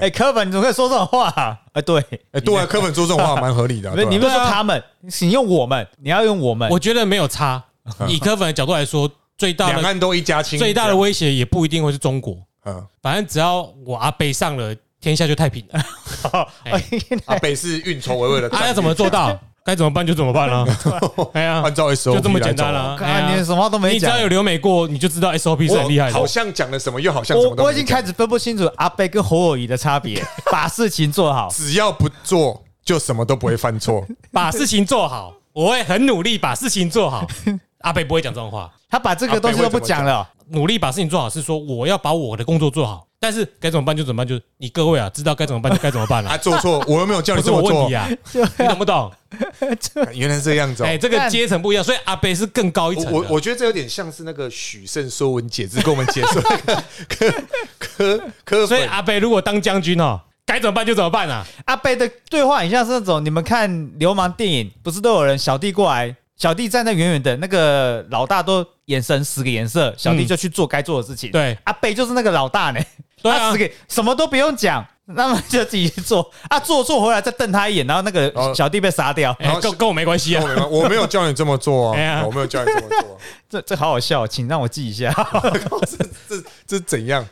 哎，柯本，你怎么可以说这种话啊？哎，对，哎，对啊，柯本说这种话蛮合理的啊。不是你对吧不是说他们，你用我们，你要用我们。我觉得没有差。以柯粉的角度来说，最大的两岸都一家亲，最大的威胁也不一定会是中国。嗯，反正只要我阿北上了，天下就太平了。哎阿北是运筹帷幄的战略，啊，要怎么做到？该怎么办就怎么办了。哎呀，按照 SOP 就这么简单来了。走哎呀看你什么都没讲你只要有留美过，你就知道 SOP 是很厉害的。好像讲了什么，又好像什么都我我已经开始分不清楚阿贝跟侯友谊的差别，把事情做好。只要不做，就什么都不会犯错。把事情做好，我会很努力把事情做好。阿贝不会讲这种话，他把这个东西都不讲了，努力把事情做好是说我要把我的工作做好，但是该怎么办就怎么办，就是你各位啊，知道该怎么办就该怎么办了 啊，，做错，我又没有叫你这么做我问题，啊，你懂不懂？原来是这样子哦哎，。这个阶层不一样，所以阿北是更高一层。我我我觉得这有点像是那个许慎说文解字跟我们解说那个 科科科所以阿北如果当将军哦，该怎么办就怎么办啊。阿贝的对话很像是那种你们看流氓电影，不是都有人小弟过来，小弟站在远远的，那个老大都眼神使个颜色，小弟就去做该做的事情。对阿贝就是那个老大呢，对啊他使个什么都不用讲，那么就自己去做啊，做做回来再瞪他一眼，然后那个哦小弟被杀掉，哎，跟跟我没关系啊。我没关我没有叫你这么做哎呀啊，我没有叫你这么做。这 这好好笑，请让我记一下。这这是怎样？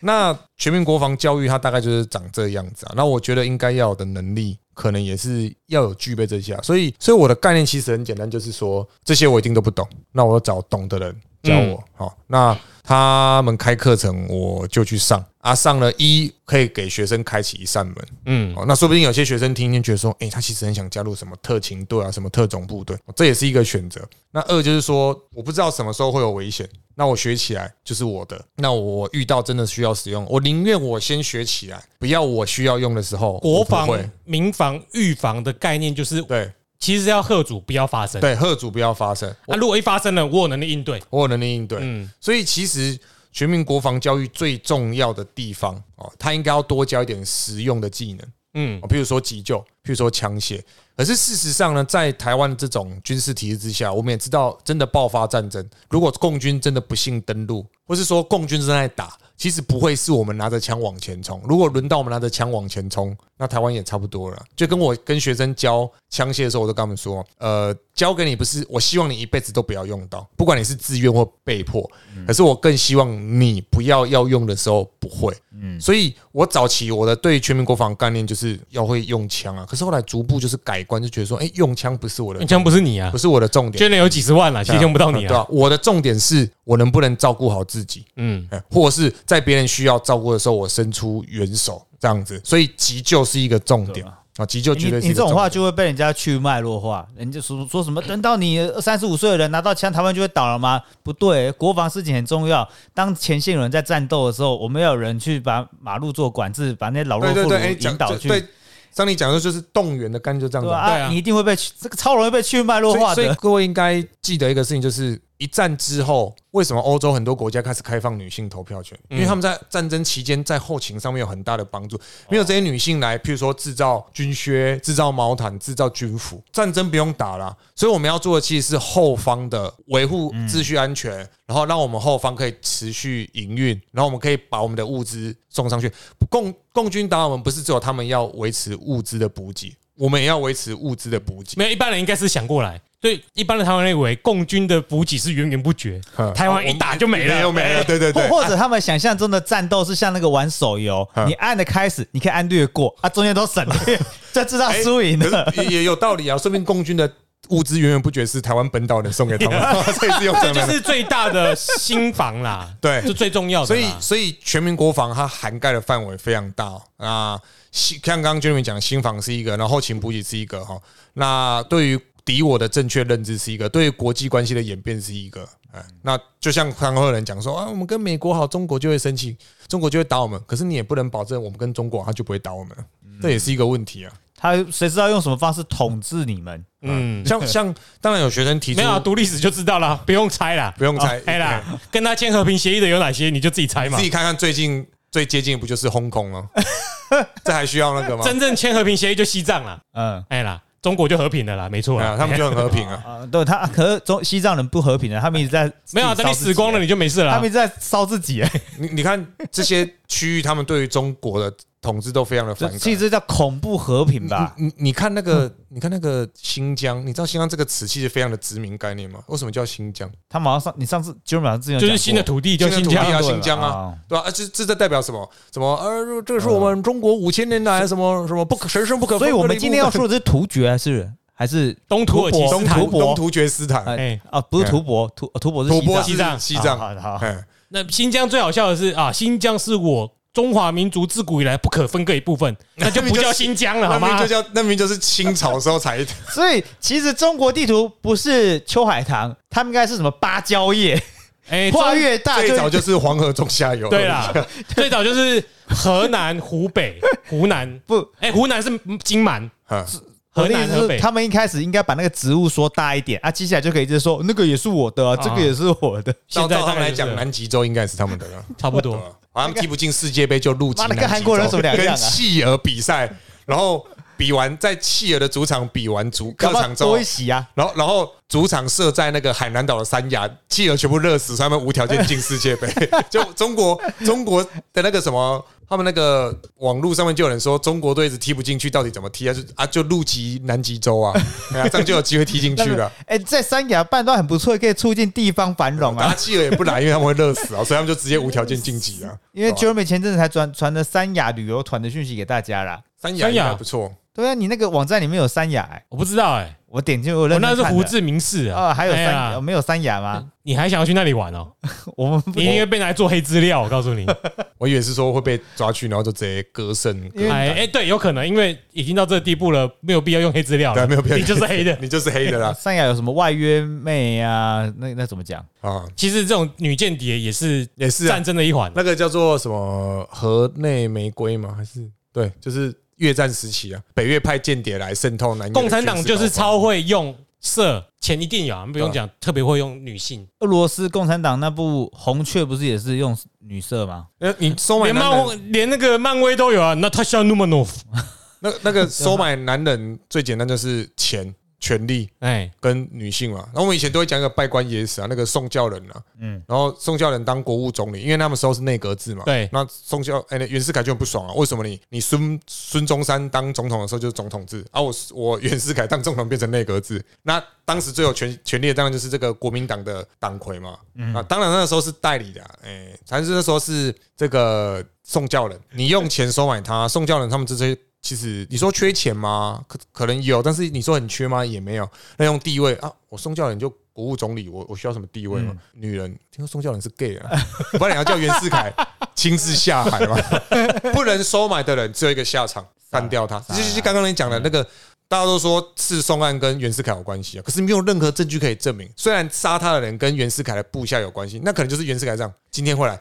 那全民国防教育它大概就是长这样子啊。那我觉得应该要有的能力，可能也是要有具备这些啊。所以，所以我的概念其实很简单，就是说这些我一定都不懂，那我要找懂的人教我。好，那他们开课程我就去上啊，上了一可以给学生开启一扇门。嗯，哦，那说不定有些学生听一听觉得说，诶，他其实很想加入什么特勤队啊，什么特种部队，这也是一个选择。那二就是说，我不知道什么时候会有危险，那我学起来就是我的。那我遇到真的需要使用，我宁愿我先学起来，不要我需要用的时候国防民防、预防的概念就是，对其实要贺主不要发生。对，贺主不要发生，那如果一发生了，我有能力应对。我有能力应对。嗯，所以其实全民国防教育最重要的地方哦，他应该要多教一点实用的技能。嗯哦，譬如说急救，譬如说枪械。可是事实上呢，在台湾这种军事体制之下，我们也知道，真的爆发战争，如果共军真的不幸登陆，或是说共军正在打，其实不会是我们拿着枪往前冲。如果轮到我们拿着枪往前冲，那台湾也差不多了。就跟我跟学生教枪械的时候，我都跟他们说，呃，教给你不是我希望你一辈子都不要用到，不管你是自愿或被迫。可是我更希望你不要要用的时候不会。嗯所以我早期我的对全民国防概念就是要会用枪啊，可是后来逐步就是改观，就觉得说，哎，用枪不是我的用，枪不是你啊不，是我的重点。捐了有几十万了，其实用不到你啊。对吧？我的重点是我能不能照顾好自己，嗯，哎或者是在别人需要照顾的时候，我伸出援手，这样子。所以急救是一个重点啊，急救绝你对是你这种话。就会被人家去脉络化，人家说说什么等到你三十五岁的人拿到枪，台湾就会倒了吗？不对，国防事情很重要。当前线有人在战斗的时候，我们要有人去把马路做管制，把那些老弱妇对对对，哎，孺引导去，对，像你讲的就是动员的概念，就这样子啊。对啊啊，你一定会被这个超容易被去脉络所以，所以化的。各位应该记得一个事情，就是一战之后，为什么欧洲很多国家开始开放女性投票权？因为他们在战争期间在后勤上面有很大的帮助。没有这些女性来，譬如说制造军靴、制造毛毯、制造军服，战争不用打了。所以我们要做的其实是后方的维护秩序安全，然后让我们后方可以持续营运，然后我们可以把我们的物资送上去。共共军打我们不是只有他们要维持物资的补给，我们也要维持物资的补给。没有一般人应该是想过来，对一般的台湾人认为共军的补给是源源不绝，嗯台湾一打就没了，又没了，对对对。或或者他们想象中的战斗是像那个玩手游，嗯你按的开始，你可以按略过啊，中间都省略，就知道输赢了。也也有道理啊，说明共军的物资源源不绝是台湾本岛人送给他们，所以是用这。就是最大的心房啦，对是最重要的。所以，所以全民国防它涵盖的范围非常大哦啊。新像刚刚 Jeremy 讲，新房是一个，然后后勤补给是一个哈。那对于敌我的正确认知是一个，对于国际关系的演变是一个。哎，那就像康赫人讲说啊，我们跟美国好，中国就会生气，中国就会打我们。可是你也不能保证我们跟中国他就不会打我们，这也是一个问题啊。他谁知道用什么方式统治你们？嗯，像像当然有学生提出没有啊读历史就知道了，不用猜啦，不用猜哦哎啦，跟他签和平协议的有哪些，你就自己猜嘛自。己看看最近最接近的不就是轰空吗？这还需要那个吗？真正签和平协议就西藏了，嗯哎啦，中国就和平的啦，没错对啊，他们就很和平啊。啊，对他，可是中西藏人不和平的，他们一直在没有啊，等你死光了，你就没事了啊他们一。直在烧自己，哎你你看这些区域，他们对于中国的统治都非常的反感。这其实这叫恐怖和平吧？你你你看那个，你看那个新疆，你知道新疆这个词其实非常的殖民概念吗？为什么叫新疆？他马上上，你上次就马上之前就是新的土地叫新疆新的土地啊，对新疆啊，啊，对吧？啊，这这这代表什么？什么？呃，这是我们中国五千年来什么什么不可神圣不可。所以我们今天要说的是突厥还是还是东土耳其东斯坦土伯土东突厥斯坦，哎啊？不是吐蕃，吐吐蕃是吐蕃西藏西藏，好好好，哎，那新疆最好笑的是啊，新疆是我中华民族自古以来不可分割一部分，那就不叫新疆了，好吗那明就？叫那名就是清朝时候才 所以其实中国地图不是秋海棠，他们应该是什么芭蕉叶，哎，跨越大就最早就是黄河中下游。对啦，最早就是河南、湖北、湖南，不。哎，湖南是金蛮，嗯，河南、河北，他们一开始应该把那个植物说大一点啊，接下来就可以一直说那个也是我的、啊，这个也是我的。照现在他们来讲，南极洲应该是他们的了。差不多好像踢不进世界杯就入籍跟韩国人么两样啊？跟企鹅比赛，然后比完在企鹅的主场比完主客场之后多一，席啊？然后然后主场设在那个海南岛的三亚，企鹅全部热死，所以他们无条件进世界杯。就中国中国的那个什么，他们那个网络上面就有人说，中国队一直踢不进去，到底怎么踢啊？就啊就入籍南极洲啊，哎呀，这样就有机会踢进去了。哎、在三亚办都很不错，可以促进地方繁荣啊。企鹅也不来，因为他们会热死啊，所以他们就直接无条件晋级啊。因为对吧 Jeremy 前阵子才传传了三亚旅游团的讯息给大家啦。三亚应该还不错，对啊，你那个网站里面有三亚、哎，我不知道哎，我点进我我认真看的那是胡志明市啊，啊，还有三没有三亚吗？你还想要去那里玩哦？我们你因为被拿来做黑资料，我告诉你。我以为是说会被抓去，然后就直接割肾。哎哎，对，有可能，因为已经到这个地步了，没有必要用黑资料了，对，没有必要，你就是黑的。你就是黑的啦三亚有什么外约妹啊？那那怎么讲？啊，其实这种女间谍也是也是啊战争的一环。那个叫做什么河内玫瑰吗？还是对，就是越战时期啊，北越派间谍来渗透南越共产党就是超会用色，钱一定有啊，不用讲，特别会用女性。俄罗斯共产党那部《红雀》不是也是用女色吗？峰。呃，你收买连，漫连那个漫威都有啊，那他像努曼诺夫，那那个收买男人最简单就是钱、权力哎，跟女性嘛。然后我们以前都会讲一个拜官野史啊，那个宋教仁啊，嗯。嗯，然后宋教仁当国务总理，因为那们时候是内阁制嘛，对。那宋教哎，那袁世凯就很不爽啊，为什么你你孙孙中山当总统的时候就是总统制？啊，我我袁世凯当总统变成内阁制，那当时最有权权力的当然就是这个国民党的党魁嘛，啊，当然那个时候是代理的啊，哎，反正那时候是这个宋教仁，你用钱收买他，宋教仁他们这些。其实你说缺钱吗？可可能有，但是你说很缺吗？也没有。那用地位啊，我宋教仁就国务总理，我我需要什么地位吗？女人，听说宋教仁是 gay 啊，不然你要叫袁世凯亲自下海吗？不能收买的人只有一个下场，干掉他。这就是刚刚你讲的那个，大家都说是宋案跟袁世凯有关系啊，可是没有任何证据可以证明。虽然杀他的人跟袁世凯的部下有关系，那可能就是袁世凯这样今天会来。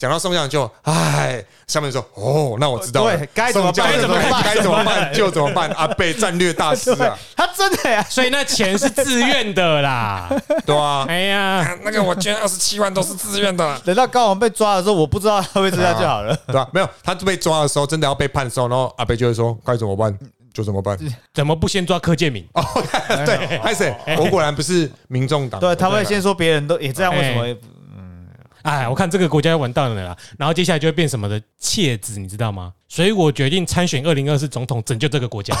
讲到宋江就，哎，下面说，哦，那我知道了对，该怎么办怎么办该怎么办就怎么办。阿贝战略大师啊，他真的呀？所以那钱是自愿的啦。对啊，哎呀，那个我捐二十七万都是自愿的，等到高王被抓的时候，我不知道他会知道就好了。对吧？没有，他被抓的时候真的要被判的时候，然后阿贝就会说该怎么办就怎么办。怎么不先抓柯建敏？哦，对，开始，我果然不是民众党，对，他会先说别人都也这样，为什么？哎，我看这个国家要完蛋了啦。然后接下来就会变什么的窃子，你知道吗？所以我决定参选二零二四总统，拯救这个国家。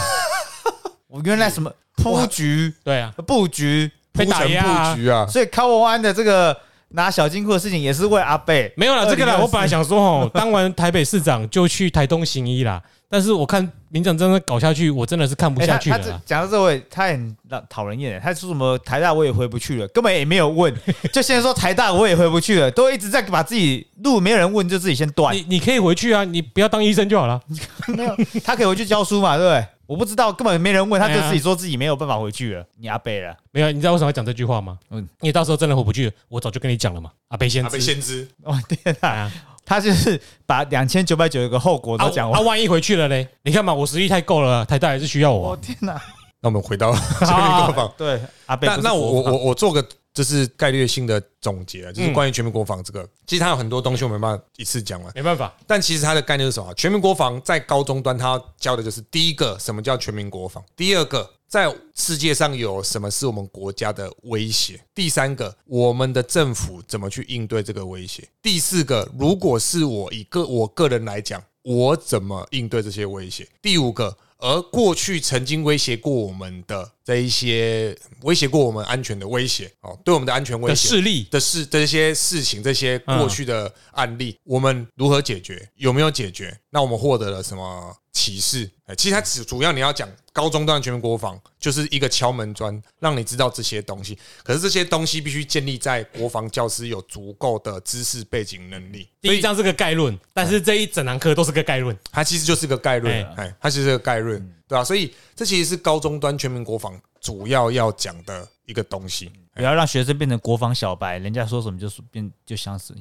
我原来什么铺局对啊，布局，被打压啊布局啊，所以高文安的这个拿小金库的事情也是为阿贝。没有啦，这个啦，我本来想说哦，当完台北市长就去台东行医啦。但是我看民长真的搞下去，我真的是看不下去了啦。这讲到这位，他很让讨人厌。他说什么台大我也回不去了，根本也没有问，就先说台大我也回不去了，都一直在把自己路没有人问就自己先断。你你可以回去啊，你不要当医生就好了。没有，他可以回去教书嘛，对不对？我不知道，根本没人问，他就自己说自己没有办法回去了。你阿贝了，没有，你知道为什么要讲这句话吗？嗯嗯，因为到时候真的回不去，我早就跟你讲了嘛。阿北先阿贝知，先知，我天哪！啊，他就是把两千九百九十个后果都讲完。他万一回去了嘞？你看嘛，我实力太够了，台大还是需要我啊。我天哪！那我们回到全民国防。对，阿贝那那我我我我做个就是概率性的总结啊，就是关于全民国防这个，其实它有很多东西我没办法一次讲完。没办法，但其实它的概念是什么？全民国防在高中端，它要教的就是第一个，什么叫全民国防；第二个，在世界上有什么是我们国家的威胁；第三个，我们的政府怎么去应对这个威胁；第四个，如果是我一个我个人来讲，我怎么应对这些威胁；第五个，而过去曾经威胁过我们的这一些威胁过我们安全的威胁哦，对我们的安全威的胁势力的事这些事情，这些过去的案例，我们如何解决？有没有解决？那我们获得了什么启示？哎，其实它只主要你要讲高中段全民国防，就是一个敲门砖，让你知道这些东西。可是这些东西必须建立在国防教师有足够的知识背景能力。第一章是个概论，但是这一整堂课都是个概论。它其实就是个概论哎，哎，它其实是个概论，对吧、所以这其实是高中端全民国防主要要讲的一个东西。不要让学生变成国防小白，人家说什么就说变就相信。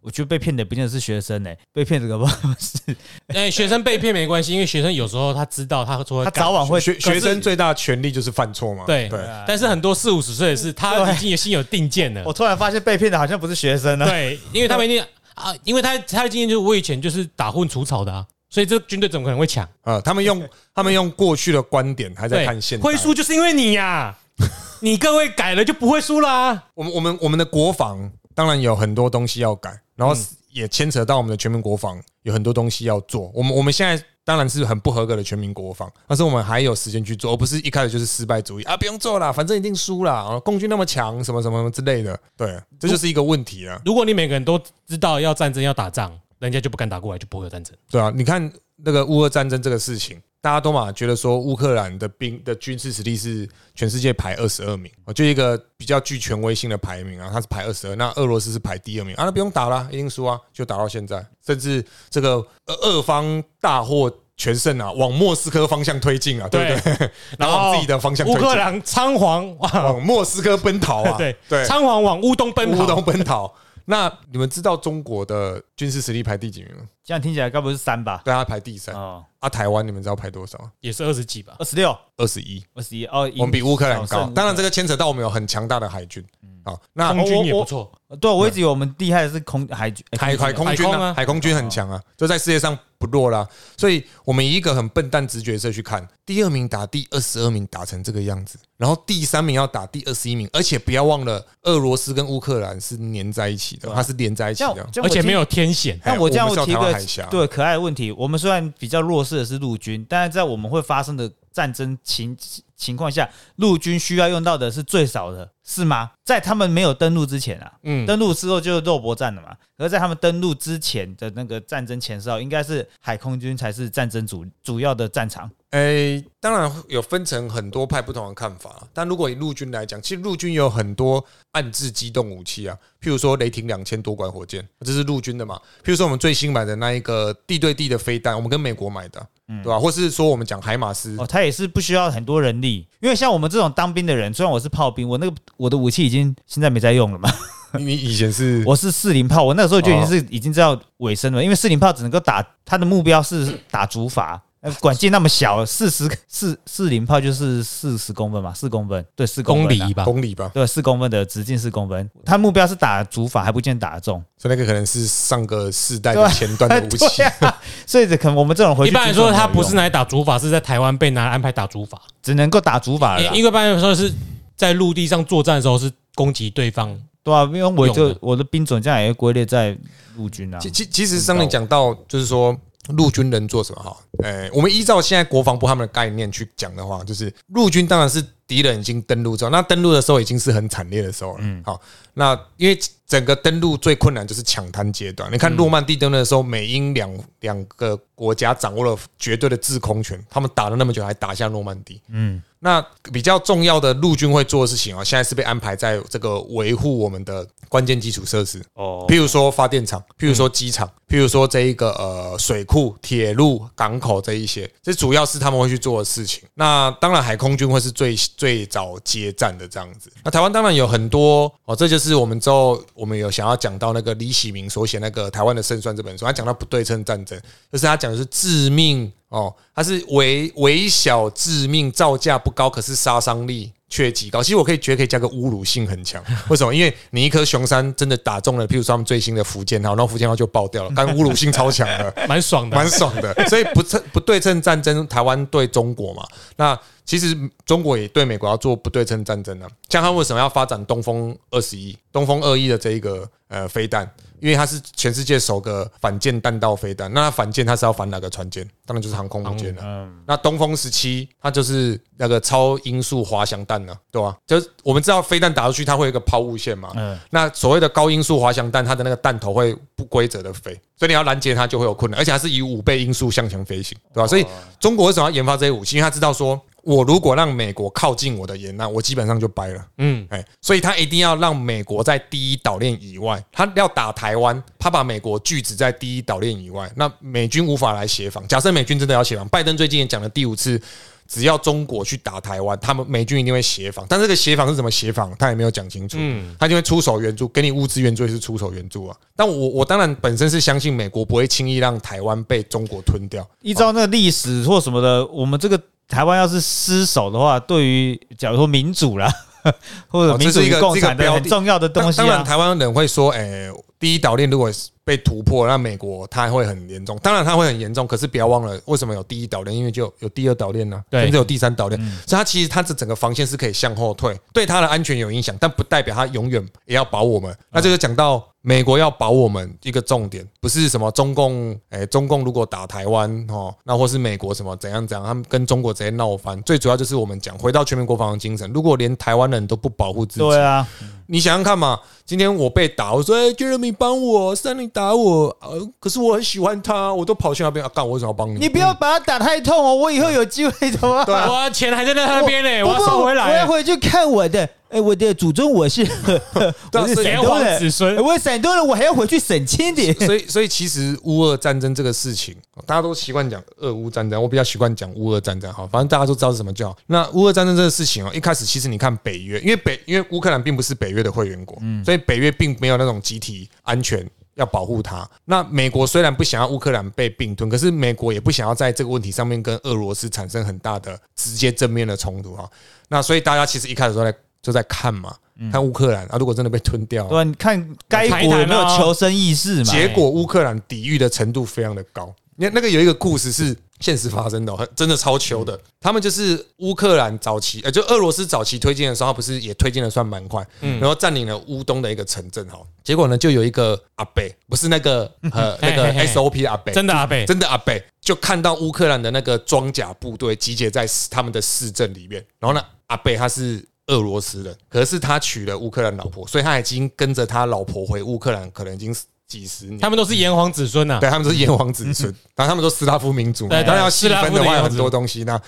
我觉得被骗的不见得是学生呢、被骗这个不是 哎，学生被骗没关系，因为学生有时候他知道他说他早晚会学学生最大的权利就是犯错嘛，对对。但是很多四五十岁的是，他对已经有心有定见了我。突然发现被骗的好像不是学生了、对，因为他们一定啊，因为他他的经验就是我以前就是打混除草的啊，所以这军队怎么可能会抢？啊，他们用 他们用过去的观点，还在看现，在会输就是因为你呀、你各位改了就不会输啦、我们我们我们的国防当然有很多东西要改，然后嗯也牵扯到我们的全民国防有很多东西要做。我们我们现在当然是很不合格的全民国防，但是我们还有时间去做，而不是一开始就是失败主义啊，不用做了，反正一定输了啊，共军那么强，什么什么什么之类的。对，这就是一个问题了。如果你每个人都知道要战争要打仗，人家就不敢打过来，就不会有战争。对啊，你看那个乌俄战争这个事情，大家都嘛觉得说乌克兰的兵的军事实力是全世界排二十二名，哦，就一个比较具权威性的排名啊，它是排二十二，那俄罗斯是排第二名啊，那不用打了，一定输啊，就打到现在，甚至这个俄俄方大获全胜啊，往莫斯科方向推进啊，对不对？然后往自己的方向推进，乌克兰仓皇往往莫斯科奔逃啊，对对，仓皇往乌东奔乌东，奔逃。那你们知道中国的军事实力排第几名吗？这样听起来该不是三吧？对，它排第三。哦，啊，台湾你们知道排多少？也是二十几吧？二十六、二十一。二十一哦，我们比乌克兰高。当然，这个牵扯到我们有很强大的海军。好，那空军也不错，对我一直以为我们厉害的是空海军海海空军啊，海空军很强啊，就在世界上不弱啦。所以我们以一个很笨蛋直觉色去看，第二名打第二十二名打成这个样子，然后第三名要打第二十一名，而且不要忘了，俄罗斯跟乌克兰是粘在一起的，它是连在一起的。而且没有天险。那我这样提个对可爱的问题，我们虽然比较弱势的是陆军，但是在我们会发生的战争情情况下，陆军需要用到的是最少的，是吗？在他们没有登陆之前啊，嗯，登陆之后就是肉搏战了嘛。而在他们登陆之前的那个战争前哨，应该是海空军才是战争主主要的战场。诶、当然有分成很多派不同的看法，但如果以陆军来讲，其实陆军有很多暗制机动武器啊，譬如说雷霆两千多管火箭，这是陆军的嘛。譬如说我们最新买的那一个地对地的飞弹，我们跟美国买的，对吧、或是说我们讲海马斯。哦，，他也是不需要很多人力，因为像我们这种当兵的人，虽然我是炮兵，我那个我的武器已经现在没在用了嘛。你你以前是我是四零炮，我那时候就已经是已经知道尾声了，因为四零炮只能够打它的目标是打竹筏，呃管径那么小，四十四四零炮就是四十公分嘛，四公分，对，四公分啊公里吧，公里吧，对，四公分的直径四公分，他目标是打竹筏，还不见得打得中。所以那个可能是上个世代的前端的武器 对。啊，所以这可能我们这种回去一般来说，军种没有用它不是拿来打竹筏，是在台湾被拿来安排打竹筏。只能够打竹筏了啦。因为一般来说是在陆地上作战的时候是攻击对方，对啊，因为我就我的兵种这样也会归类在陆军啊其。其其实上面讲到，就是说陆军能做什么哈？哎，我们依照现在国防部他们的概念去讲的话，就是陆军当然是敌人已经登陆之后，那登陆的时候已经是很惨烈的时候了。嗯，好，那因为整个登陆最困难就是抢滩阶段。你看诺曼底登陆的时候，美英两两个国家掌握了绝对的制空权，他们打了那么久还打下诺曼底。嗯，那比较重要的陆军会做的事情啊，现在是被安排在这个维护我们的关键基础设施。哦，譬如说发电厂，譬如说机场，譬如说这一个呃水库、铁路、港口这一些，这主要是他们会去做的事情。那当然，海空军会是最最早接战的这样子。那台湾当然有很多哦，这就是是我们之后我们有想要讲到那个李喜明所写那个《台湾的胜算》这本书，他讲到不对称战争，就是他讲的是致命哦，他是微微小致命，造价不高，可是杀伤力却极高。其实我可以觉得可以加个侮辱性很强，为什么？因为你一颗熊山真的打中了，譬如说他们最新的福建号，然后福建号就爆掉了，但侮辱性超强的。蛮爽的。蛮爽的。所以不称不对称战争，台湾对中国嘛，那其实中国也对美国要做不对称战争啊。像他为什么要发展东风二十一、东风二一的这一个呃飞弹？因为它是全世界首个反舰弹道飞弹。那它反舰它是要反哪个船舰？当然就是航空母舰了。嗯，那东风十七，它就是那个超音速滑翔弹呢、对吧、就是我们知道飞弹打出去，它会有一个抛物线嘛。嗯那所谓的高音速滑翔弹，它的那个弹头会不规则的飞，所以你要拦截它就会有困难，而且它是以五倍音速向前飞行，对吧、所以中国为什么要研发这些武器？因为他知道说，我如果让美国靠近我的沿岸，我基本上就掰了。嗯，哎，所以他一定要让美国在第一岛链以外，他要打台湾，他把美国拒止在第一岛链以外，那美军无法来协防。假设美军真的要协防，拜登最近也讲了第五次，只要中国去打台湾，他们美军一定会协防。但这个协防是怎么协防，他也没有讲清楚。嗯他就会出手援助，给你物资援助也是出手援助啊。但我我当然本身是相信美国不会轻易让台湾被中国吞掉。依照那个历史或什么的，我们这个台湾要是失守的话，对于假如说民主啦，或者哦民主共产的很重要的东西当当然，啊。台湾人会说，哎、第一岛链如果是被突破，那美国它会很严重。当然，它会很严重，可是不要忘了，为什么有第一岛链？因为就有第二岛链呢、对甚至有第三岛链，所以它其实它这整个防线是可以向后退，对它的安全有影响，但不代表它永远也要保我们。那这就讲到美国要保我们一个重点，不是什么中共，哎、中共如果打台湾哦，那或是美国什么怎样怎样，他们跟中国直接闹翻。最主要就是我们讲回到全民国防的精神，如果连台湾人都不保护自己，对啊，你想想看嘛，今天我被打，我说哎，Jeremy 帮我，三林打我，呃，可是我很喜欢他，我都跑去那边啊，干，我为什么要帮你？你不要把他打太痛哦，我以后有机会的话，对啊我钱还在那边呢，我要收回我要。回去看我的，哎，我的祖宗我是 我是炎黄子，孙我是陕东人，我还要回去省亲的。所以，所以其实乌俄战争这个事情，大家都习惯讲俄乌战争，我比较习惯讲乌俄战争。哈，反正大家都知道是什么就好。那乌俄战争这个事情哦，一开始其实你看北约，因为北因为乌克兰并不是北约的会员国，所以北约并没有那种集体安全。要保护它。那美国虽然不想要乌克兰被并吞，可是美国也不想要在这个问题上面跟俄罗斯产生很大的直接正面的冲突哈。那所以大家其实一开始都在就在看嘛，看乌克兰啊，如果真的被吞掉，对吧？你看该国有没有求生意识嘛？结果乌克兰抵御的程度非常的高。那那个有一个故事是现实发生的真的超球的。他们就是乌克兰早期，呃，就俄罗斯早期推进的时候，他不是也推进的算蛮快，然后占领了乌东的一个城镇哈。结果呢，就有一个阿贝，不是那个呃那个 SOP 的阿贝，真的阿贝，真的阿贝，就看到乌克兰的那个装甲部队集结在他们的市镇里面，然后呢，阿贝他是。俄罗斯人，可是他娶了乌克兰老婆，所以他已经跟着他老婆回乌克兰，可能已经几十年。他们都是炎黄子孙呐，对他们都是炎黄子孙，然后他们都斯拉夫民族嘛，对对当然要细分的话有很斯拉夫的样子多东西。那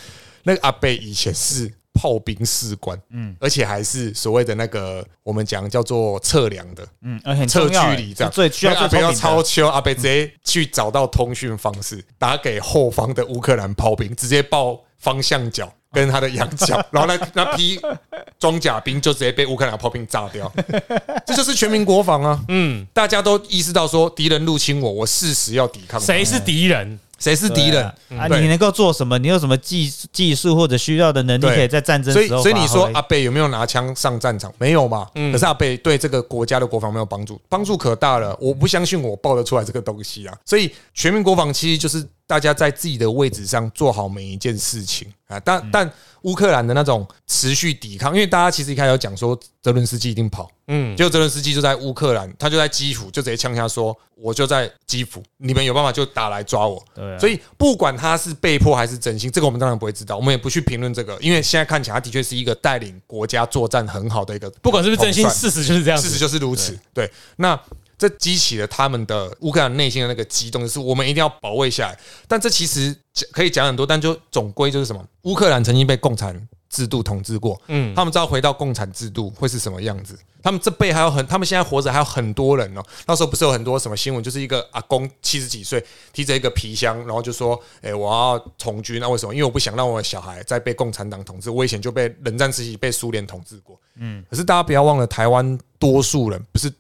那个阿贝以前是炮兵士官，嗯，而且还是所谓的那个我们讲叫做测量的，嗯，而且测距离这样。最需要那阿贝要。超秋，阿贝直接去找到通讯方式，打给后方的乌克兰炮兵，直接报方向角跟他的羊角，然后那那批装甲兵就直接被乌克兰炮兵炸掉。这就是全民国防啊！嗯，大家都意识到说敌人入侵我，我誓死要抵抗。谁是敌人？谁是敌人？啊，对你能够做什么？你有什么技技术或者需要的能力，可以在战争所以，所以你说阿贝有没有拿枪上战场？没有嘛。嗯可是阿贝对这个国家的国防没有帮助，帮助可大了。我不相信我报得出来这个东西啊。所以全民国防其实就是大家在自己的位置上做好每一件事情啊。但嗯但乌克兰的那种持续抵抗，因为大家其实一开始有讲说泽伦斯基一定跑，嗯，结果泽伦斯基就在乌克兰，他就在基辅，就直接呛下说：“我就在基辅，你们有办法就打来抓我。”所以不管他是被迫还是真心，这个我们当然不会知道，我们也不去评论这个，因为现在看起来他的确是一个带领国家作战很好的一个，不管是不是真心，事实就是这样。事实就是如此。对，那这激起了他们的乌克兰内心的那个激动，就是我们一定要保卫下来。但这其实可以讲很多，但就总归就是什么，乌克兰曾经被共产制度统治过，嗯，他们知道回到共产制度会是什么样子。他们这辈还有很，他们现在活着还有很多人哦。那时候不是有很多什么新闻，就是一个阿公七十几岁，提着一个皮箱，然后就说：“哎、我要从军。那为什么？因为我不想让我的小孩再被共产党统治。我以前就被冷战时期被苏联统治过。嗯，可是大家不要忘了，台湾多数人不是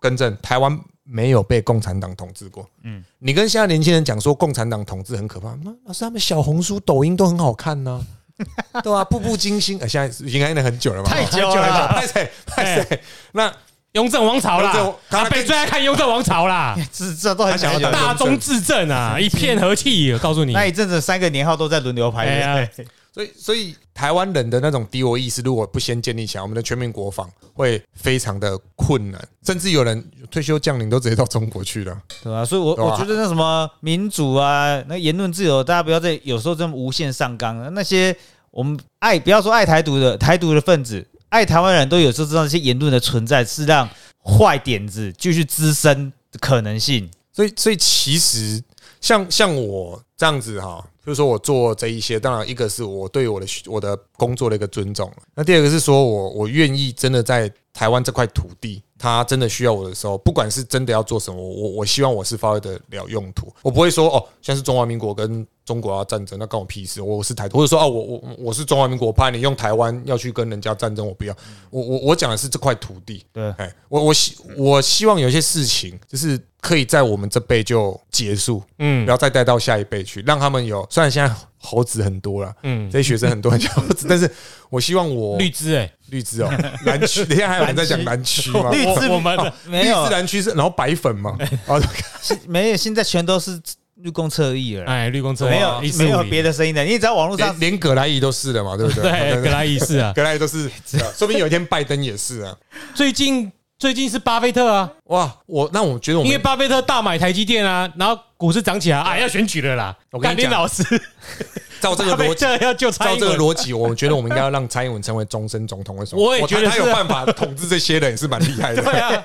更正，台湾没有被共产党统治过。嗯，你跟现在年轻人讲说共产党统治很可怕，那老师他们小红书、抖音都很好看呢、对啊，步步惊心。呃，现在已经演了很久了吧，太久了了，拍谁？太谁？那雍正王朝啦，他阿北最爱看雍正王朝啦，这这都很他想要大中至正啊，一片和气。我告诉你，那一阵子三个年号都在轮流排 所以，所以台湾人的那种敌我意识，如果不先建立起来，我们的全民国防会非常的困难，甚至有人退休将领都直接到中国去了。对吧？所以我，我觉得那什么民主啊，那言论自由，大家不要再有时候这么无限上纲。那些我们爱不要说爱台独的台独的分子，爱台湾人都有时候知道这些言论的存在是让坏点子继续滋生的可能性。所以，所以其实像像我这样子哈，就是说我做这一些，当然一个是我对我的我的工作的一个尊重，那第二个是说我我愿意真的在台湾这块土地，他真的需要我的时候，不管是真的要做什么，我我希望我是发挥得了用途，我不会说哦，像是中华民国跟中国要战争，那关我屁事，我是台独，或者说啊，我我我是中华民国派，你用台湾要去跟人家战争，我不要，我我我讲的是这块土地，对，哎，我我希我希望有些事情就是可以在我们这辈就结束，嗯不要再带到下一辈去，让他们有。虽然现在猴子很多了，嗯，这些学生很多很像猴子，但是我希望我绿枝哎，绿枝哦，蓝区，等一下还有人在讲蓝区吗？绿枝我我们的没有绿枝蓝区是然后白粉嘛？哦，没有，现在全都是绿公侧翼了啦，哎绿公车没有没有别的声音的。你只要网络上连连葛莱伊都是的嘛，对不对？对葛莱伊是啊，葛莱伊都是，说不定有一天拜登也是啊。最近最近是巴菲特啊，哇，我那我觉得我因为巴菲特大买台积电啊，然后股市涨起来，啊，要选举了啦。我跟你讲老师，照这个逻辑，要救照这个逻辑，我觉得我们应该要让蔡英文成为终身总统。为什么？我也觉得他有办法统治这些人，也是蛮厉害的。对啊，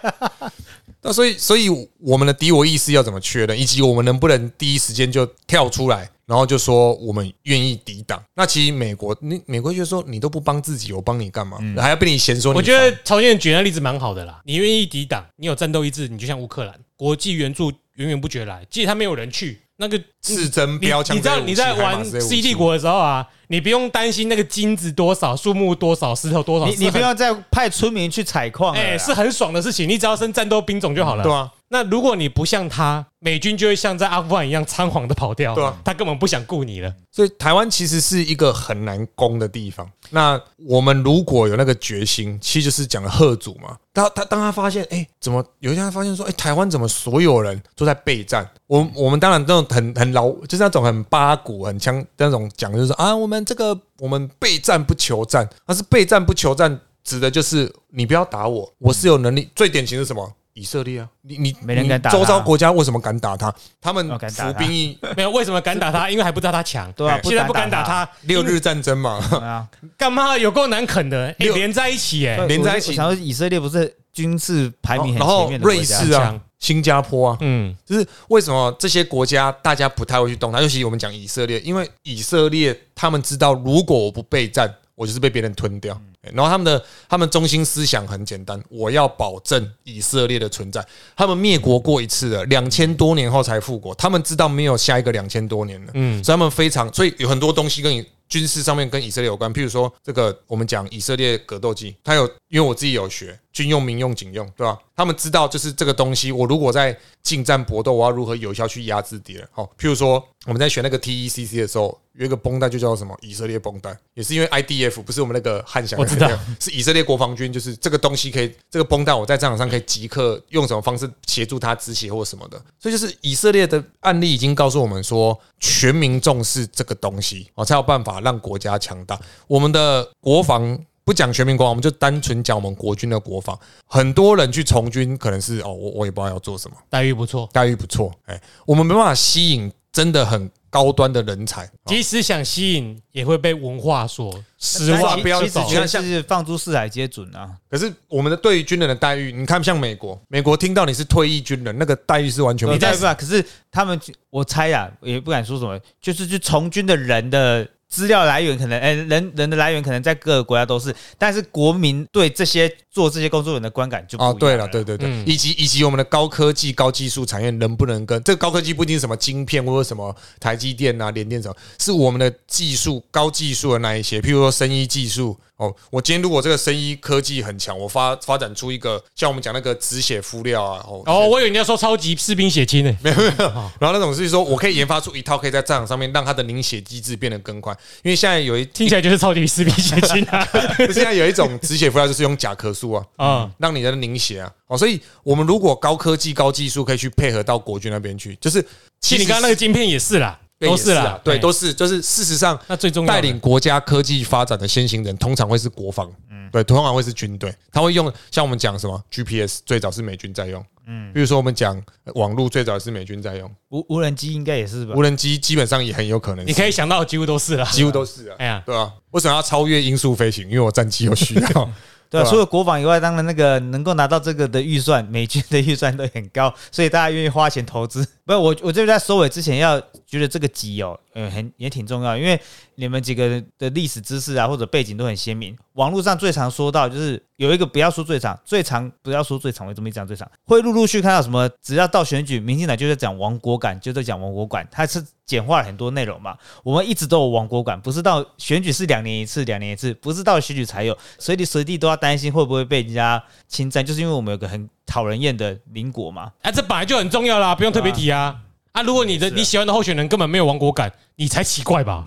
那所以，所以我们的敌我意识要怎么确认，以及我们能不能第一时间就跳出来，然后就说我们愿意抵挡？那其实美国，你美国就说你都不帮自己，我帮你干嘛？还要被你嫌说你我觉得朝鲜举那例子蛮好的啦。你愿意抵挡，你有战斗意志，你就像乌克兰，国际援助源源不绝来，即使他没有人去，那个是真标枪你知道你在玩 C 器帝国的时候啊，你不用担心那个金子多少、树木多少、石头多少，你你不要再派村民去采矿哎、是很爽的事情，你只要升战斗兵种就好了。对啊，那如果你不像他，美军就会像在阿富汗一样仓皇的跑掉。对啊，他根本不想顾你了。所以台湾其实是一个很难攻的地方。那我们如果有那个决心，其实就是讲了贺祖嘛。他他当他发现，哎、怎么有一天他发现说，哎、台湾怎么所有人都在备战？我我们当然那种很很老，就是那种很八股、很枪那种讲，就是说啊，我们这个我们备战不求战，但是备战不求战，指的就是你不要打我，我是有能力。最典型是什么？以色列啊，你你没人敢打周遭国家为什么敢打他？他们哦敢打他服兵役 没有为什么敢打他？因为还不知道他强。对啊现在不敢打打他，六日战争嘛，啊，干嘛？有够难啃的，连在一起哎。连在一起然后以色列不是军事排名很然后前面的国瑞家士啊强、新加坡啊，嗯，就是为什么这些国家大家不太会去动它？尤其我们讲以色列，因为以色列他们知道，如果我不备战，我就是被别人吞掉。然后他们的他们中心思想很简单，我要保证以色列的存在。他们灭国过一次了，两千多年后才复国，他们知道没有下一个两千多年了，嗯，所以他们非常，所以有很多东西跟你军事上面跟以色列有关，譬如说这个我们讲以色列格斗技，它有因为我自己有学军用、民用、警用，对吧？他们知道就是这个东西，我如果在近战搏斗，我要如何有效去压制敌人。好，譬如说我们在选那个 TECC 的时候，有一个绷带就叫什么以色列绷带，也是因为 IDF 不是我们那个汉翔，我知道是以色列国防军，就是这个东西可以，这个绷带我在战场上可以即刻用什么方式协助他止血或什么的，所以就是以色列的案例已经告诉我们说，全民重视这个东西哦，才有办法让国家强大。我们的国防不讲全民国防，我们就单纯讲我们国军的国防。很多人去从军，可能是哦，我我也不知道要做什么，待遇不错。待遇不错，哎，我们没办法吸引真的很高端的人才。哦即使想吸引，也会被文化所失但望。不要走其实全你看像是放诸四海皆准啊。可是我们的对于军人的待遇，你看像美国，美国听到你是退役军人，那个待遇是完全不一样你在不啊？可是他们我猜呀，也不敢说什么，就是去从军的人的资料来源可能，哎，人人的来源可能在各个国家都是，但是国民对这些做这些工作人的观感就不一哦，样对了，对对对，嗯。以及以及我们的高科技、高技术产业能不能跟这个高科技不一定是什么晶片或者什么台积电啊、联电什么，是我们的技术高技术的那一些，譬如说生医技术。哦，我今天如果这个生医科技很强，我发发展出一个像我们讲那个止血敷料啊，哦，哦，我以为你要说超级士兵血清呢。没有没有。然后那种是说我可以研发出一套可以在战场上面让它的凝血机制变得更快，因为现在有一听起来就是超级士兵血清啊。现在有一种止血敷料就是用甲壳素啊，啊，让你的凝血啊，哦，所以我们如果高科技、高技术可以去配合到国军那边去，就是其实你刚刚那个晶片也是啦，都是啦对，哎都是，就是事实上，那最重要的。带领国家科技发展的先行人，通常会是国防，嗯，对，通常会是军队，他会用像我们讲什么 GPS，最早是美军在用，嗯，比如说我们讲呃网络，最早是美军在用，无无人机应该也是吧无？人机基本上也很有可能，你可以想到几乎都是了。几乎都是啊，哎呀，对啊，为什么要超越音速飞行？因为我战机有需要，对啊，除了国防以外，当然那个能够拿到这个的预算，美军的预算都很高，所以大家愿意花钱投资。不是我，我这边在收尾之前要觉得这个集哦，嗯，很也挺重要，因为你们几个的历史知识啊或者背景都很鲜明。网络上最常说到就是有一个不要说最长，最长不要说最长，我这么讲最长，会陆陆续看到什么，只要到选举，民进党就在讲亡国感，就在讲亡国感，它是简化了很多内容嘛。我们一直都有亡国感，不是到选举是两年一次，两年一次，不是到选举才有，随时随地都要担心会不会被人家侵占，就是因为我们有个很讨人厌的邻国嘛。啊，这本来就很重要啦，不用特别提啊。啊，如果你的你喜欢的候选人根本没有亡国感，你才奇怪吧？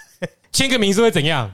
签个名是会怎样？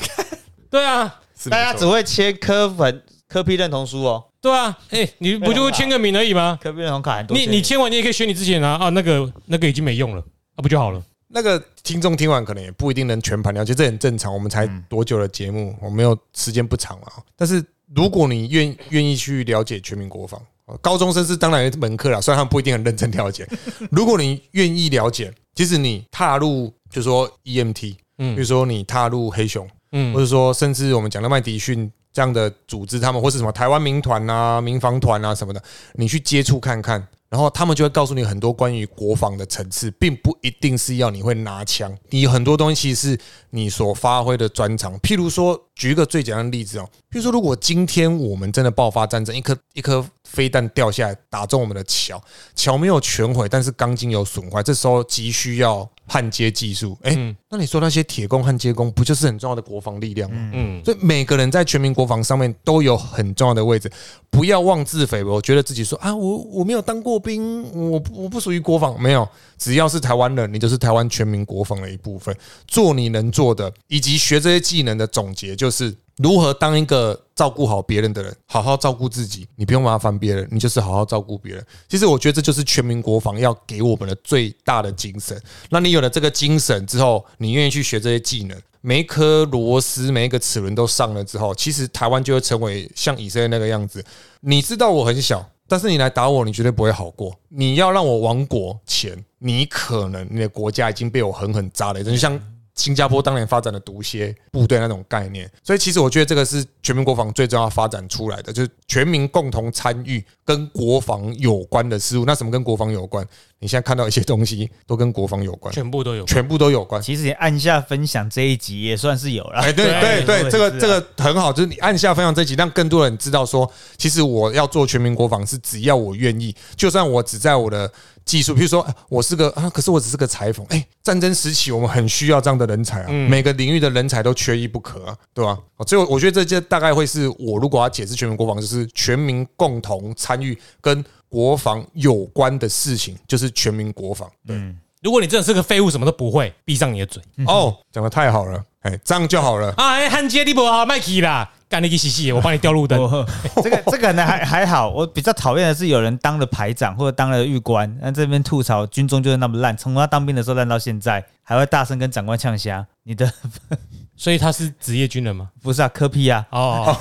对啊，大家只会签科粉科批认同书哦，对啊，哎，你不就会签个名而已吗？科批认同卡很多签。你你签完你也可以选你之前啊啊，那个那个已经没用了，啊不就好了？那个听众听完可能也不一定能全盘了解，这很正常。我们才嗯多久的节目，我们没有时间不长了。但是如果你愿愿意去了解全民国防，呃高中生是当然一门课啦，虽然他们不一定很认真了解。如果你愿意了解，其实你踏入，就说 EMT，嗯，比如说你踏入黑熊，嗯，或者说甚至我们讲的麦迪逊这样的组织，他们或是什么台湾民团啊、民防团啊什么的，你去接触看看。然后他们就会告诉你很多关于国防的层次，并不一定是要你会拿枪，你很多东西是你所发挥的专长。譬如说，举一个最简单的例子哦，譬如说，如果今天我们真的爆发战争，一颗一颗飞弹掉下来打中我们的桥，桥没有全毁，但是钢筋有损坏，这时候急需要焊接技术。哎，那你说那些铁工焊接工不就是很重要的国防力量吗？嗯，所以每个人在全民国防上面都有很重要的位置，不要妄自菲薄，觉得自己说啊，我我没有当过兵，我我不属于国防，没有，只要是台湾人，你就是台湾全民国防的一部分，做你能做的，以及学这些技能的总结就是。如何当一个照顾好别人的人，好好照顾自己，你不用麻烦别人，你就是好好照顾别人。其实我觉得这就是全民国防要给我们的最大的精神。那你有了这个精神之后，你愿意去学这些技能，每一颗螺丝、每一个齿轮都上了之后，其实台湾就会成为像以色列那个样子。你知道我很小，但是你来打我，你绝对不会好过。你要让我亡国前，你可能你的国家已经被我狠狠扎了一针，就像。新加坡当年发展的毒蝎部队那种概念，所以其实我觉得这个是全民国防最重要发展出来的，就是全民共同参与跟国防有关的事物。那什么跟国防有关？你现在看到一些东西都跟国防有关，全部都有。全部都有关。其实你按下分享这一集也算是有了。哎，对对对，这个这个很好，就是你按下分享这一集，让更多人知道说，其实我要做全民国防是只要我愿意，就算我只在我的技术，比如说哎我是个啊，可是我只是个裁缝，哎，战争时期我们很需要这样的人才啊，每个领域的人才都缺一不可啊，对吧？所以我觉得这就大概会是我如果要解释全民国防，就是全民共同参与跟国防有关的事情，就是全民国防。对，如果你真的是个废物，什么都不会，闭上你的嘴。哦，讲的太好了，哎，这样就好了。啊，哎，汉杰你不好，麦克啦，干你个洗洗，我帮你掉路灯。我 这个这个呢还还好，我比较讨厌的是有人当了排长或者当了狱官，那这边吐槽军中就是那么烂，从他当兵的时候烂到现在，还会大声跟长官呛虾。你的 所以他是职业军人吗？不是啊，科批啊，哦，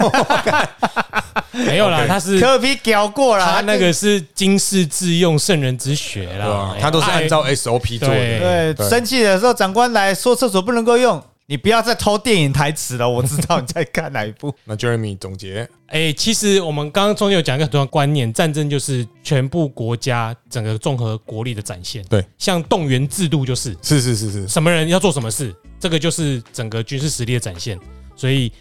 没有啦，他是科批屌过啦，他那个是经世致用，圣人之学对啦吧？。他都是按照 SOP 做的。对生气的时候长官来说厕所不能够用，你不要再偷电影台词了，我知道你在看哪一部。那 Jeremy 总结，哎、其实我们刚刚中间有讲一个很重要的观念，战争就是全部国家整个综合国力的展现。对，像动员制度就是是是是是，什么人要做什么事，这个就是整个军事实力的展现。所以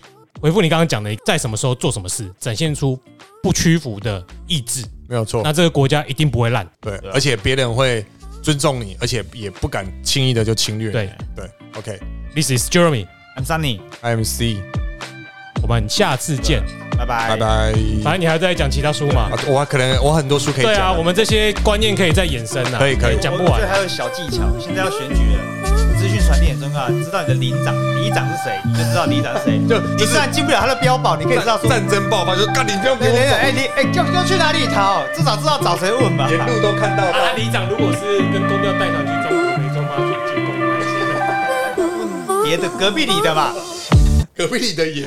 回复你刚刚讲的，在什么时候做什么事，展现出不屈服的意志，没有错那。这个国家一定不会烂。对，而且别人会尊重你，而且也不敢轻易的就侵略你。对对，OK，This is Jeremy，I'm Sunny，IMC，我们下次见。拜拜拜。拜。反正你还在讲其他书嘛？啊，我可能我很多书可以对啊，我们这些观念可以再延伸啊，可以可以讲不完。还有小技巧，现在要选举了，资讯传递很重要。知道你的领长，里长是谁，你就知道里长是谁。就你虽然进不了他的标榜，你可以知道说，战争爆发，就是干你不要给对对对，我哎你哎要要去哪里逃，至少知道找谁问吧走，。沿路都看到。啊，里长如果是跟公调带团去中国、没中妈去进攻那些的。别的隔壁里的吧。隔壁里 的也